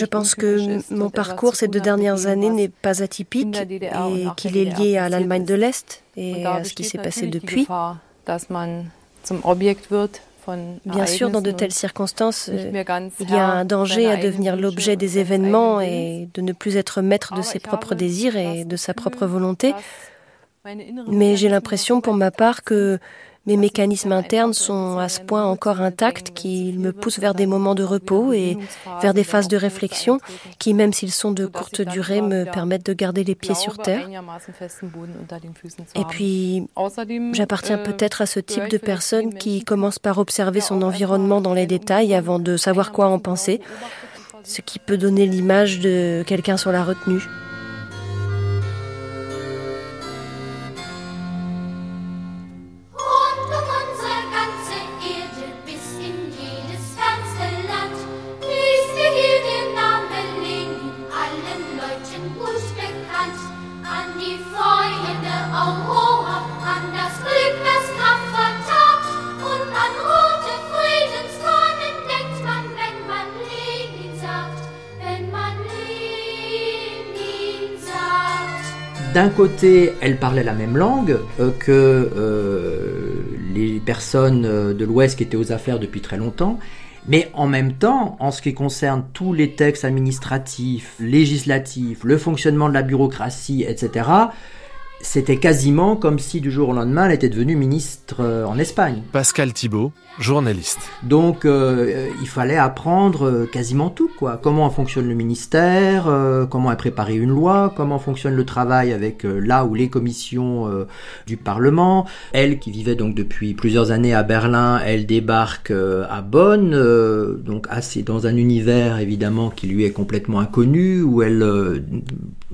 pense que mon parcours ces deux dernières années n'est pas atypique et qu'il est lié à l'Allemagne de l'Est et à ce qui s'est passé depuis. Bien sûr, dans de telles circonstances, euh, il y a un danger à devenir l'objet des événements et de ne plus être maître de ses propres désirs et de sa propre volonté. Mais j'ai l'impression pour ma part que mes mécanismes internes sont à ce point encore intacts qu'ils me poussent vers des moments de repos et vers des phases de réflexion qui, même s'ils sont de courte durée, me permettent de garder les pieds sur terre. Et puis, j'appartiens peut-être à ce type de personne qui commence par observer son environnement dans les détails avant de savoir quoi en penser, ce qui peut donner l'image de quelqu'un sur la retenue. D'un côté, elle parlait la même langue euh, que euh, les personnes euh, de l'Ouest qui étaient aux affaires depuis très longtemps, mais en même temps, en ce qui concerne tous les textes administratifs, législatifs, le fonctionnement de la bureaucratie, etc., c'était quasiment comme si du jour au lendemain elle était devenue ministre euh, en Espagne. Pascal Thibault, journaliste. Donc euh, il fallait apprendre euh, quasiment tout, quoi. Comment fonctionne le ministère, comment est préparée une loi, comment fonctionne le travail avec là ou les commissions du Parlement. Elle qui vivait donc depuis plusieurs années à Berlin, elle débarque à Bonn, donc assez dans un univers évidemment qui lui est complètement inconnu, où elle,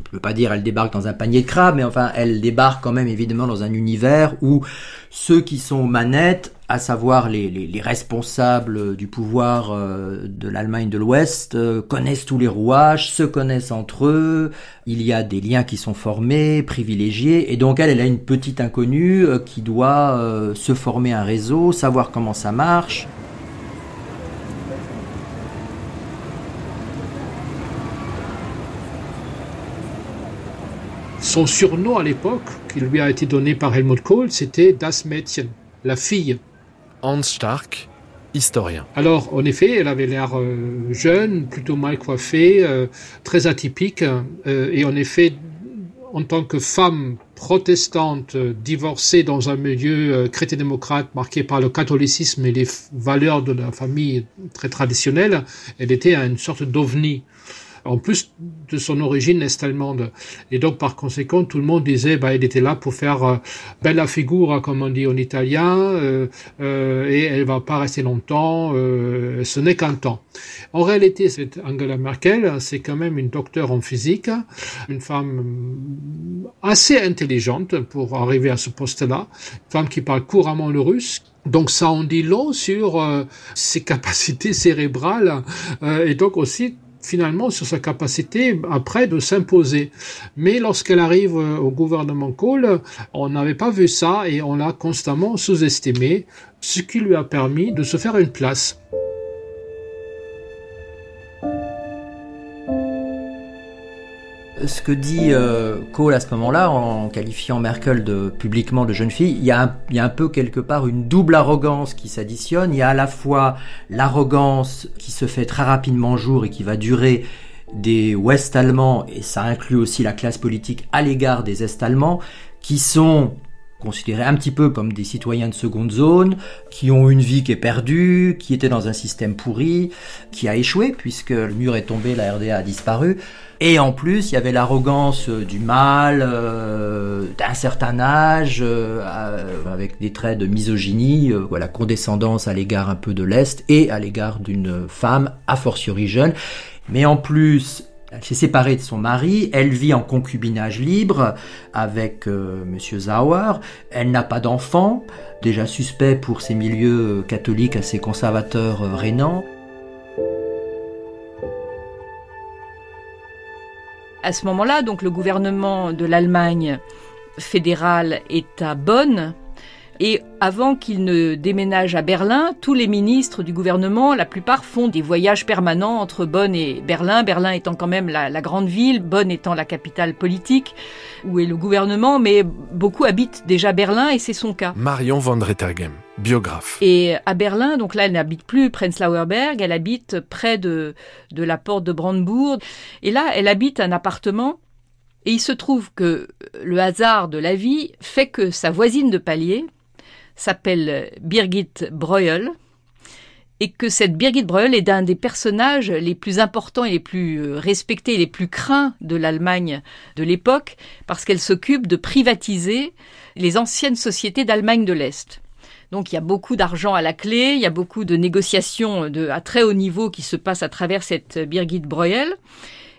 je veux pas dire elle débarque dans un panier de crabes, mais enfin elle débarque quand même évidemment dans un univers où ceux qui sont aux manettes, à savoir les, responsables du pouvoir euh, de l'Allemagne de l'Ouest, euh, connaissent tous les rouages, se connaissent entre eux, il y a des liens qui sont formés, privilégiés, et donc elle, elle a une petite inconnue euh, qui doit se former un réseau, savoir comment ça marche. Son surnom à l'époque, qui lui a été donné par Helmut Kohl, c'était Das Mädchen, la fille. Hans Stark, historien. Alors, en effet, elle avait l'air euh, jeune, plutôt mal coiffée, euh, très atypique, euh, et en effet, en tant que femme protestante divorcée dans un milieu chrétien-démocrate marqué par le catholicisme et les valeurs de la famille très traditionnelle, elle était une sorte d'ovni en plus de son origine est-allemande. Et donc, par conséquent, tout le monde disait, bah, elle était là pour faire euh, bella figura, comme on dit en italien, euh, euh, et elle va pas rester longtemps, ce n'est qu'un temps. En réalité, cette Angela Merkel, c'est quand même une docteure en physique, une femme assez intelligente pour arriver à ce poste-là, une femme qui parle couramment le russe, donc ça en dit long sur ses capacités cérébrales et donc aussi finalement sur sa capacité après de s'imposer. Mais lorsqu'elle arrive euh, au gouvernement Kohl, on n'avait pas vu ça et on l'a constamment sous-estimé, ce qui lui a permis de se faire une place. Ce que dit euh, Kohl à ce moment-là, en qualifiant Merkel de, publiquement de jeune fille, il y, a un, un peu quelque part une double arrogance qui s'additionne. Il y a à la fois l'arrogance qui se fait très rapidement jour et qui va durer des Ouest-Allemands, et ça inclut aussi la classe politique à l'égard des Est-Allemands, qui sont considérés un petit peu comme des citoyens de seconde zone, qui ont une vie qui est perdue, qui étaient dans un système pourri, qui a échoué puisque le mur est tombé, la RDA a disparu. Et en plus, il y avait l'arrogance euh, du mal, euh, d'un certain âge, euh, avec des traits de misogynie, voilà, condescendance à l'égard un peu de l'Est et à l'égard d'une femme a fortiori jeune. Mais en plus, elle s'est séparée de son mari, elle vit en concubinage libre avec euh, Monsieur Zauer, elle n'a pas d'enfant, déjà suspect pour ses milieux catholiques assez conservateurs euh, rénants. À ce moment-là, donc le gouvernement de l'Allemagne fédérale est à Bonn, et avant qu'il ne déménage à Berlin, tous les ministres du gouvernement, la plupart, font des voyages permanents entre Bonn et Berlin. Berlin étant quand même la, grande ville, Bonn étant la capitale politique, où est le gouvernement, mais beaucoup habitent déjà Berlin et c'est son cas. Marion van Rettergem, biographe. Et à Berlin, donc là, elle n'habite plus Prenzlauer Berg, elle habite près de, de la porte de Brandebourg. Et là, elle habite un appartement et il se trouve que le hasard de la vie fait que sa voisine de palier, s'appelle Birgit Breuel et que cette Birgit Breuel est d'un des personnages les plus importants et les plus euh, respectés et les plus craints de l'Allemagne de l'époque parce qu'elle s'occupe de privatiser les anciennes sociétés d'Allemagne de l'Est. Donc il y a beaucoup d'argent à la clé, il y a beaucoup de négociations à très haut niveau qui se passent à travers cette Birgit Breuel.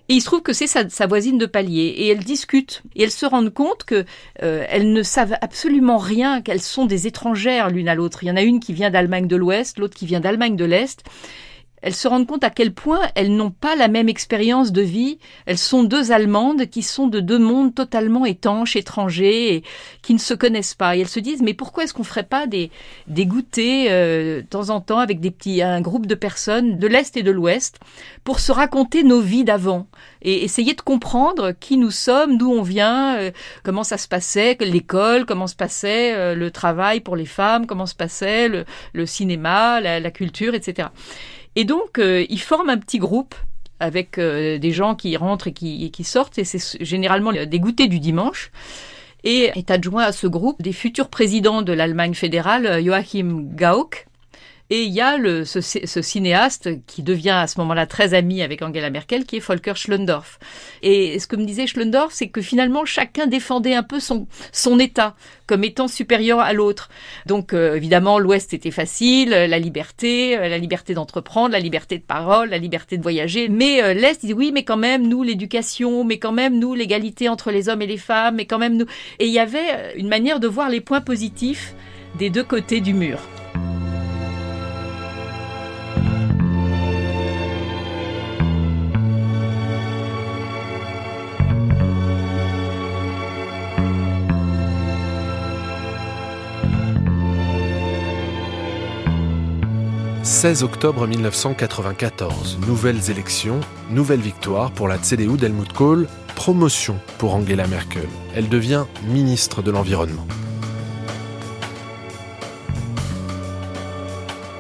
Et il se trouve que c'est sa, voisine de palier. Et elles discutent. Et elles se rendent compte que euh, elles ne savent absolument rien, qu'elles sont des étrangères l'une à l'autre. Il y en a une qui vient d'Allemagne de l'Ouest, l'autre qui vient d'Allemagne de l'Est elles se rendent compte à quel point elles n'ont pas la même expérience de vie. Elles sont deux Allemandes qui sont de deux mondes totalement étanches, étrangers, et qui ne se connaissent pas. Et elles se disent, mais pourquoi est-ce qu'on ferait pas des, des goûters euh, de temps en temps avec des petits, un groupe de personnes de l'Est et de l'Ouest pour se raconter nos vies d'avant et essayer de comprendre qui nous sommes, d'où on vient, euh, comment ça se passait, l'école, comment se passait euh, le travail pour les femmes, comment se passait le, le cinéma, la, la culture, etc. Et donc, euh, ils forment un petit groupe avec euh, des gens qui rentrent et qui, sortent, et c'est généralement des goûters du dimanche. et est adjoint à ce groupe des futurs présidents de l'Allemagne fédérale, Joachim Gauck, et il y a le, ce, ce, cinéaste qui devient à ce moment-là très ami avec Angela Merkel, qui est Volker Schlendorf. Et ce que me disait Schlendorf, c'est que finalement chacun défendait un peu son, son État comme étant supérieur à l'autre. Donc euh, évidemment, l'Ouest était facile, la liberté, euh, la liberté d'entreprendre, la liberté de parole, la liberté de voyager. Mais euh, l'Est dit oui, mais quand même nous l'éducation, mais quand même nous l'égalité entre les hommes et les femmes, mais quand même nous. Et il y avait une manière de voir les points positifs des deux côtés du mur. 16 octobre 1994, nouvelles élections, nouvelle victoire pour la CDU d'Helmut Kohl, promotion pour Angela Merkel. Elle devient ministre de l'Environnement.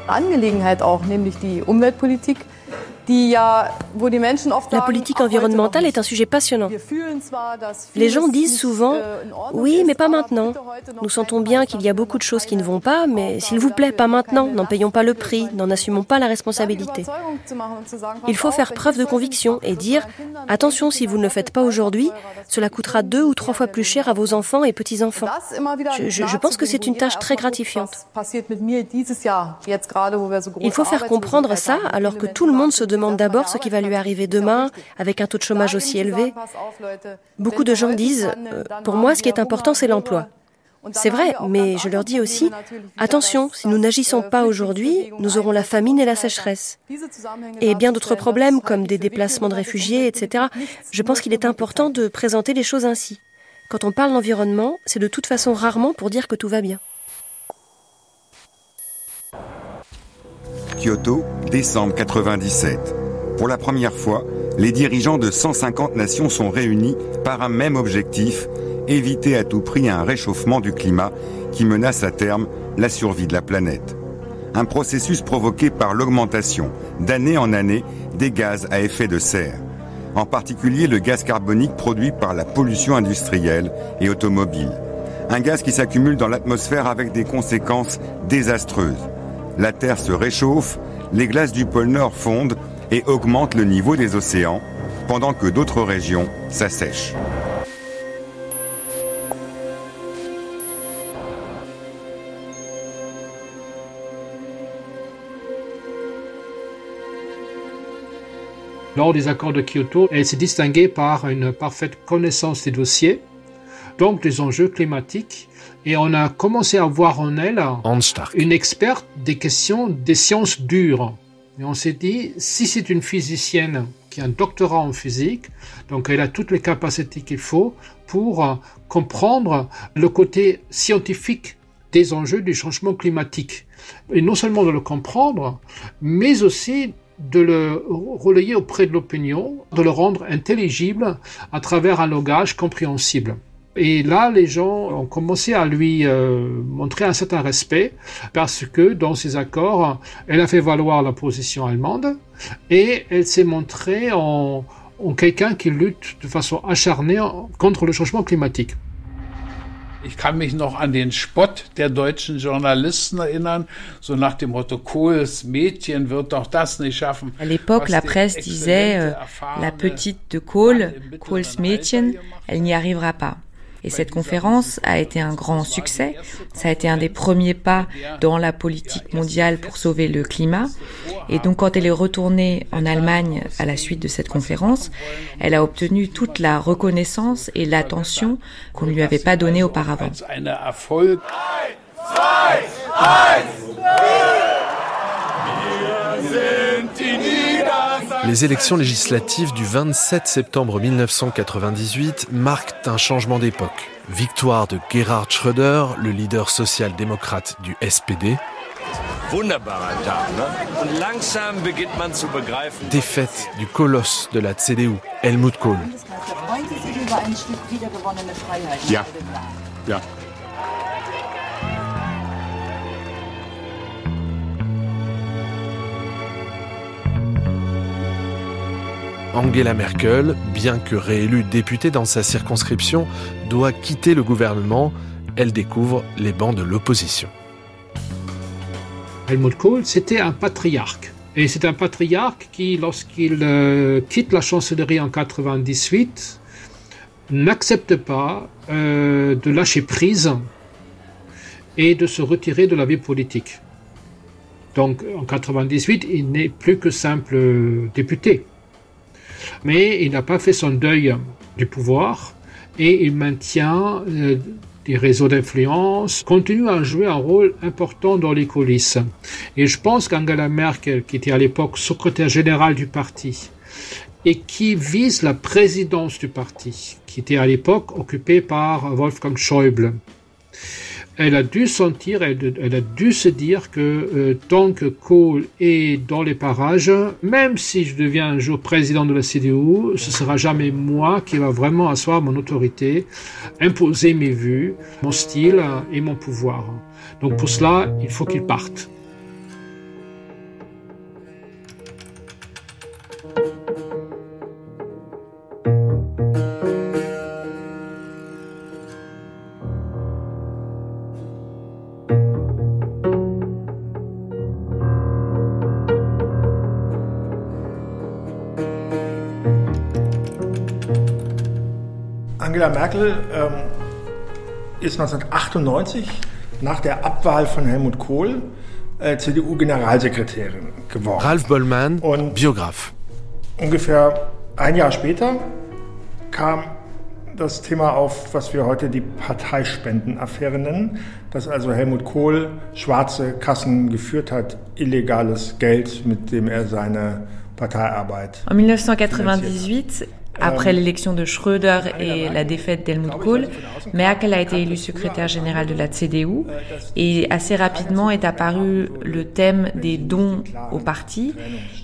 Angelegenheit auch, nämlich die Umweltpolitik, la politique environnementale est un sujet passionnant. Les gens disent souvent äh, Oui, mais pas maintenant. Nous sentons bien qu'il y a beaucoup de choses qui ne vont pas, mais s'il vous plaît, pas maintenant. N'en payons pas le prix, n'en assumons pas la responsabilité. Il faut faire preuve de conviction et dire Attention, si vous ne le faites pas aujourd'hui, cela coûtera deux ou trois fois plus cher à vos enfants et petits-enfants. Je, pense que c'est une tâche très gratifiante. Il faut faire comprendre ça alors que tout le monde se demande demande d'abord ce qui va lui arriver demain avec un taux de chômage aussi élevé. Beaucoup de gens disent, euh, pour moi, ce qui est important, c'est l'emploi. C'est vrai, mais je leur dis aussi, attention, si nous n'agissons pas aujourd'hui, nous aurons la famine et la sécheresse. Et bien d'autres problèmes comme des déplacements de réfugiés, etc. Je pense qu'il est important de présenter les choses ainsi. Quand on parle d'environnement, c'est de toute façon rarement pour dire que tout va bien. Kyoto, décembre 97. Pour la première fois, les dirigeants de 150 nations sont réunis par un même objectif, éviter à tout prix un réchauffement du climat qui menace à terme la survie de la planète. Un processus provoqué par l'augmentation, d'année en année, des gaz à effet de serre, en particulier le gaz carbonique produit par la pollution industrielle et automobile. Un gaz qui s'accumule dans l'atmosphère avec des conséquences désastreuses la Terre se réchauffe, les glaces du pôle Nord fondent et augmentent le niveau des océans, pendant que d'autres régions s'assèchent. Lors des accords de Kyoto, elle s'est distinguée par une parfaite connaissance des dossiers, donc des enjeux climatiques et on a commencé à voir en elle une experte des questions des sciences dures. Et on s'est dit, si c'est une physicienne qui a un doctorat en physique, donc elle a toutes les capacités qu'il faut pour euh, comprendre le côté scientifique des enjeux du changement climatique. Et non seulement de le comprendre, mais aussi de le relayer auprès de l'opinion, de le rendre intelligible à travers un langage compréhensible. Et là, les gens ont commencé à lui euh, montrer un certain respect parce que dans ses accords, elle a fait valoir la position allemande et elle s'est montrée en, en quelqu'un qui lutte de façon acharnée contre le changement climatique. Ich kann mich noch an den Spott der deutschen Journalisten erinnern, so nach dem Motto Kohls Mädchen wird doch das nicht schaffen. À l'époque, la presse disait euh, la petite de Kohl, Kohls Mädchen, elle n'y arrivera pas. Et cette conférence a été un grand succès. Ça a été un des premiers pas dans la politique mondiale pour sauver le climat. Et donc quand elle est retournée en Allemagne à la suite de cette conférence, elle a obtenu toute la reconnaissance et l'attention qu'on ne lui avait pas donnée auparavant. Les élections législatives du 27 septembre 1998 marquent un changement d'époque. Victoire de Gerhard Schröder, le leader social-démocrate du SPD. Défaite du colosse de la CDU, Helmut Kohl. Angela Merkel, bien que réélue députée dans sa circonscription, doit quitter le gouvernement. Elle découvre les bancs de l'opposition. Helmut Kohl, c'était un patriarque. Et c'est un patriarque qui, lorsqu'il euh, quitte la chancellerie en 98, n'accepte pas euh, de lâcher prise et de se retirer de la vie politique. Donc en 98, il n'est plus que simple député. Mais il n'a pas fait son deuil du pouvoir et il maintient euh, des réseaux d'influence, continue à jouer un rôle important dans les coulisses. Et je pense qu'Angela Merkel, qui était à l'époque secrétaire générale du parti, et qui vise la présidence du parti, qui était à l'époque occupée par Wolfgang Schäuble, elle a dû sentir, elle, a dû se dire que euh, tant que Kohl est dans les parages, même si je deviens un jour président de la CDU, ce sera jamais moi qui va vraiment asseoir mon autorité, imposer mes vues, mon style et mon pouvoir. Donc pour cela, il faut qu'il parte. Ist 1998 nach der Abwahl von Helmut Kohl äh, CDU-Generalsekretärin geworden. Ralph Bollmann, Und Biograf. Ungefähr ein Jahr später kam das Thema auf, was wir heute die Parteispendenaffäre nennen, dass also Helmut Kohl schwarze Kassen geführt hat, illegales Geld, mit dem er seine Parteiarbeit. En 1998, Après l'élection de Schröder et la défaite d'Helmut Kohl, Merkel a été élue secrétaire générale de la CDU et assez rapidement est apparu le thème des dons au parti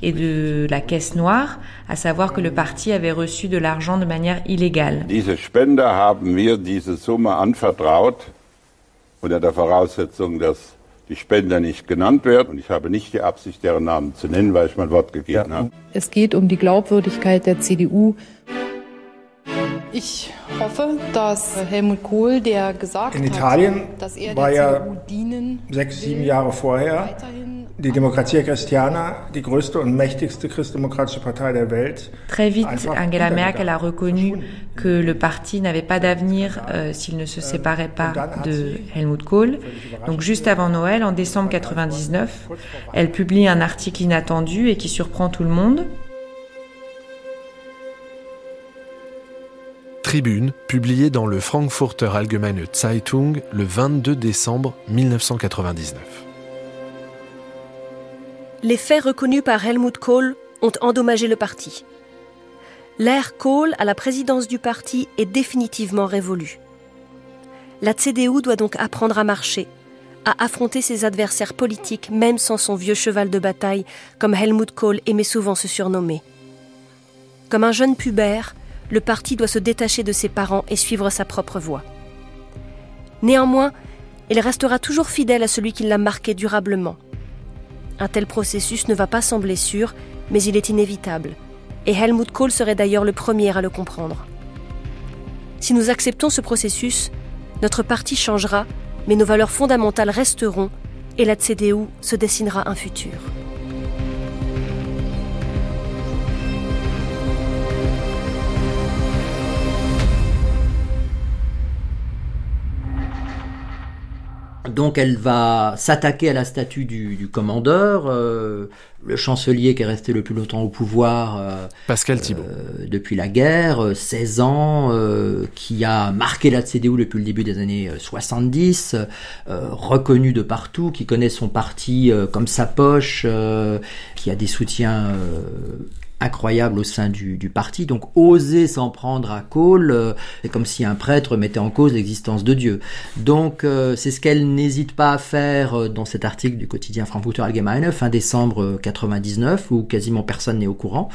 et de la caisse noire, à savoir que le parti avait reçu de l'argent de manière illégale. Diese Spender haben mir diese Summe anvertraut unter der Voraussetzung, dass die Spender nicht genannt werden. Und ich habe nicht die Absicht, deren Namen zu nennen, weil ich mein Wort gegeben habe. Es geht um die Glaubwürdigkeit der CDU. Ich hoffe, dass Helmut Kohl, der gesagt In Italien hat, dass er war ja CDU dienen sechs, sieben Jahre vorher die Democrazia Cristiana, die größte und mächtigste christdemokratische Partei der Welt. Très vite, Angela Merkel a reconnu que le parti n'avait pas d'avenir euh, s'il ne se séparait pas de Helmut Kohl. Donc juste avant Noël, en décembre 99, elle publie un article inattendu et qui surprend tout le monde. Tribune, publié dans le Frankfurter Allgemeine Zeitung le 22 décembre 1999. Les faits reconnus par Helmut Kohl ont endommagé le parti. L'ère Kohl à la présidence du parti est définitivement révolue. La CDU doit donc apprendre à marcher, à affronter ses adversaires politiques même sans son vieux cheval de bataille, comme Helmut Kohl aimait souvent se surnommer. Comme un jeune pubère, le parti doit se détacher de ses parents et suivre sa propre voie. Néanmoins, il restera toujours fidèle à celui qui l'a marqué durablement. Un tel processus ne va pas sembler sûr, mais il est inévitable, et Helmut Kohl serait d'ailleurs le premier à le comprendre. Si nous acceptons ce processus, notre parti changera, mais nos valeurs fondamentales resteront, et la CDU se dessinera un futur. Donc elle va s'attaquer à la statue du, commandeur, euh, le chancelier qui est resté le plus longtemps au pouvoir. Euh, Pascal Thibault. Euh, depuis la guerre, 16 ans, qui a marqué la CDU depuis le début des années 70, reconnu de partout, qui connaît son parti comme sa poche, qui a des soutiens incroyable au sein du, parti. Donc oser s'en prendre à Kohl, euh, c'est comme si un prêtre mettait en cause l'existence de Dieu. Donc euh, c'est ce qu'elle n'hésite pas à faire euh, dans cet article du quotidien Frankfurter Allgemeine fin décembre 99 où quasiment personne n'est au courant.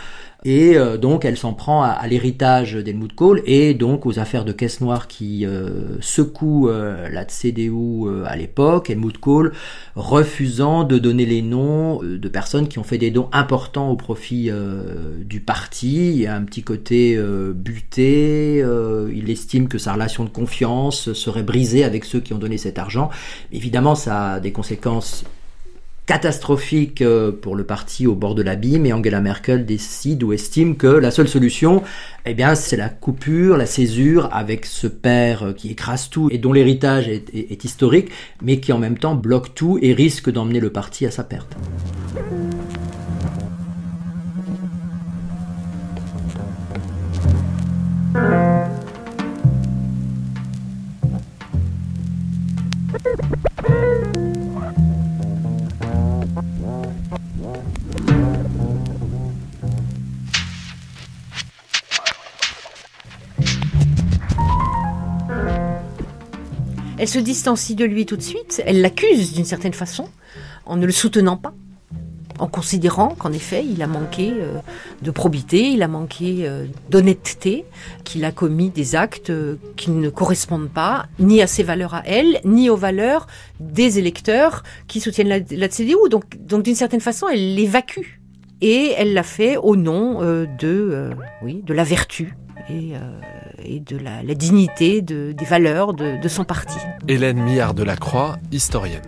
Et euh, donc elle s'en prend à, l'héritage d'Helmut Kohl et donc aux affaires de caisse noire qui euh, secouent euh, la CDU à l'époque. Helmut Kohl refusant de donner les noms de personnes qui ont fait des dons importants au profit du parti. Il y a un petit côté buté. il estime que sa relation de confiance serait brisée avec ceux qui ont donné cet argent. Évidemment, ça a des conséquences catastrophique euh, pour le parti au bord de l'abîme et Angela Merkel décide ou estime que la seule solution, eh bien, c'est la coupure, la césure avec ce père euh, qui écrase tout et dont l'héritage est, historique, mais qui en même temps bloque tout et risque d'emmener le parti à sa perte. Elle se distancie de lui tout de suite, elle l'accuse d'une certaine façon, en ne le soutenant pas, en considérant qu'en effet il a manqué euh, de probité, il a manqué euh, d'honnêteté, qu'il a commis des actes euh, qui ne correspondent pas ni à ses valeurs à elle, ni aux valeurs des électeurs qui soutiennent la, CDU. Donc, donc d'une certaine façon, elle l'évacue. Et elle l'a fait au nom de, oui, de la vertu et de la, dignité des valeurs de, son parti. Hélène Millard de la Croix, historienne.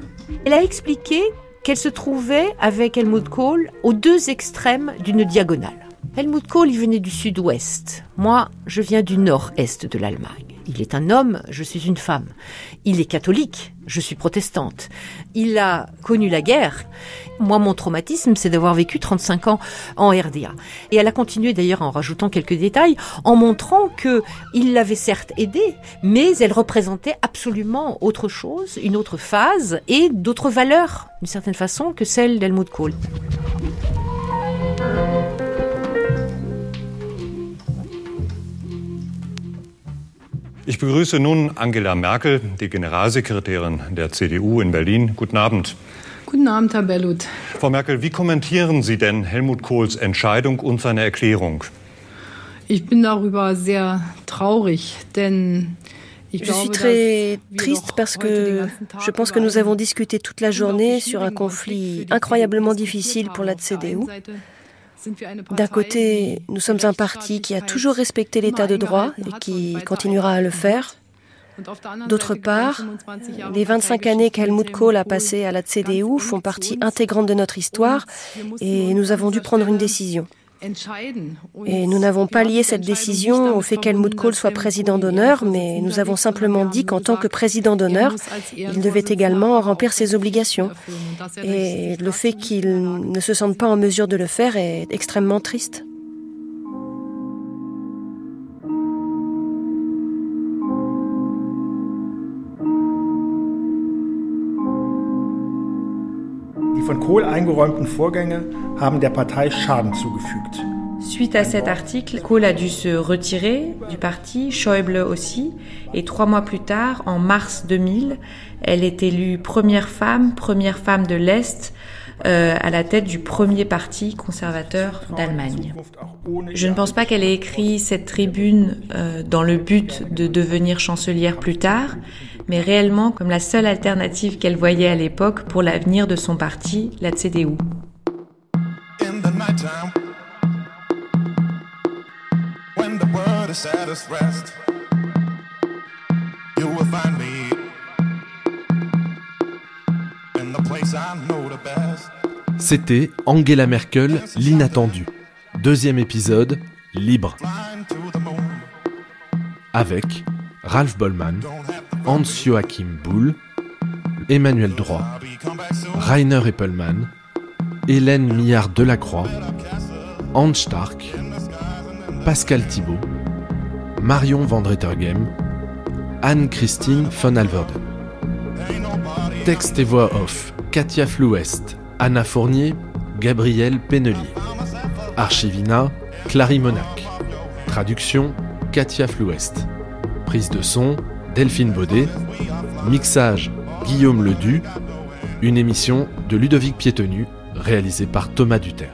Elle a expliqué qu'elle se trouvait avec Helmut Kohl aux deux extrêmes d'une diagonale. Helmut Kohl, il venait du sud-ouest. Moi, je viens du nord-est de l'Allemagne. Il est un homme, je suis une femme. Il est catholique, je suis protestante. Il a connu la guerre. Moi, mon traumatisme, c'est d'avoir vécu 35 ans en RDA. Et elle a continué d'ailleurs en rajoutant quelques détails, en montrant que il l'avait certes aidé, mais elle représentait absolument autre chose, une autre phase et d'autres valeurs, d'une certaine façon, que celle d'Helmut Kohl. Ich begrüße nun Angela Merkel, die Generalsekretärin der CDU in Berlin. Guten Abend. Guten Abend, Herr Bellut. Frau Merkel, wie kommentieren Sie denn Helmut Kohls Entscheidung und seine Erklärung? Ich bin darüber sehr traurig, denn Je suis très triste parce que je pense que nous avons discuté toute la journée sur un conflit incroyablement difficile pour la CDU. D'un côté, nous sommes un parti qui a toujours respecté l'état de droit et qui continuera à le faire. D'autre part, les 25 années qu'Helmut Kohl a passées à la CDU font partie intégrante de notre histoire et nous avons dû prendre une décision. Et nous n'avons pas lié cette décision au fait qu'Helmut Kohl soit président d'honneur, mais nous avons simplement dit qu'en tant que président d'honneur, il devait également remplir ses obligations. Et le fait qu'il ne se sente pas en mesure de le faire est extrêmement triste. Kohl eingeräumten Vorgänge haben der Partei Schaden zugefügt. Suite à cet article, Kohl a dû se retirer du parti, Schäuble aussi, et trois mois plus tard, en mars 2000, elle est élue première femme, première femme de l'Est, euh, à la tête du premier parti conservateur d'Allemagne. Je ne pense pas qu'elle ait écrit cette tribune euh, dans le but de devenir chancelière plus tard, mais réellement comme la seule alternative qu'elle voyait à l'époque pour l'avenir de son parti, la CDU. C'était Angela Merkel, l'inattendu. Deuxième épisode, libre. Avec Ralph Bollman, Hans-Joachim Bull, Emmanuel Droit, Rainer Eppelmann, Hélène Millard Delacroix, Hans Stark, Pascal Thibault, Marion Van Anne-Christine von Alverden. Texte et voix off, Katia Flouest, Anna Fournier, Gabriel Pennelier. Archivina, Clary Monac. Traduction, Katia Flouest. Prise de son, Delphine Baudet. Mixage, Guillaume Ledu. Une émission de Ludovic Piétenu, réalisée par Thomas Duterre.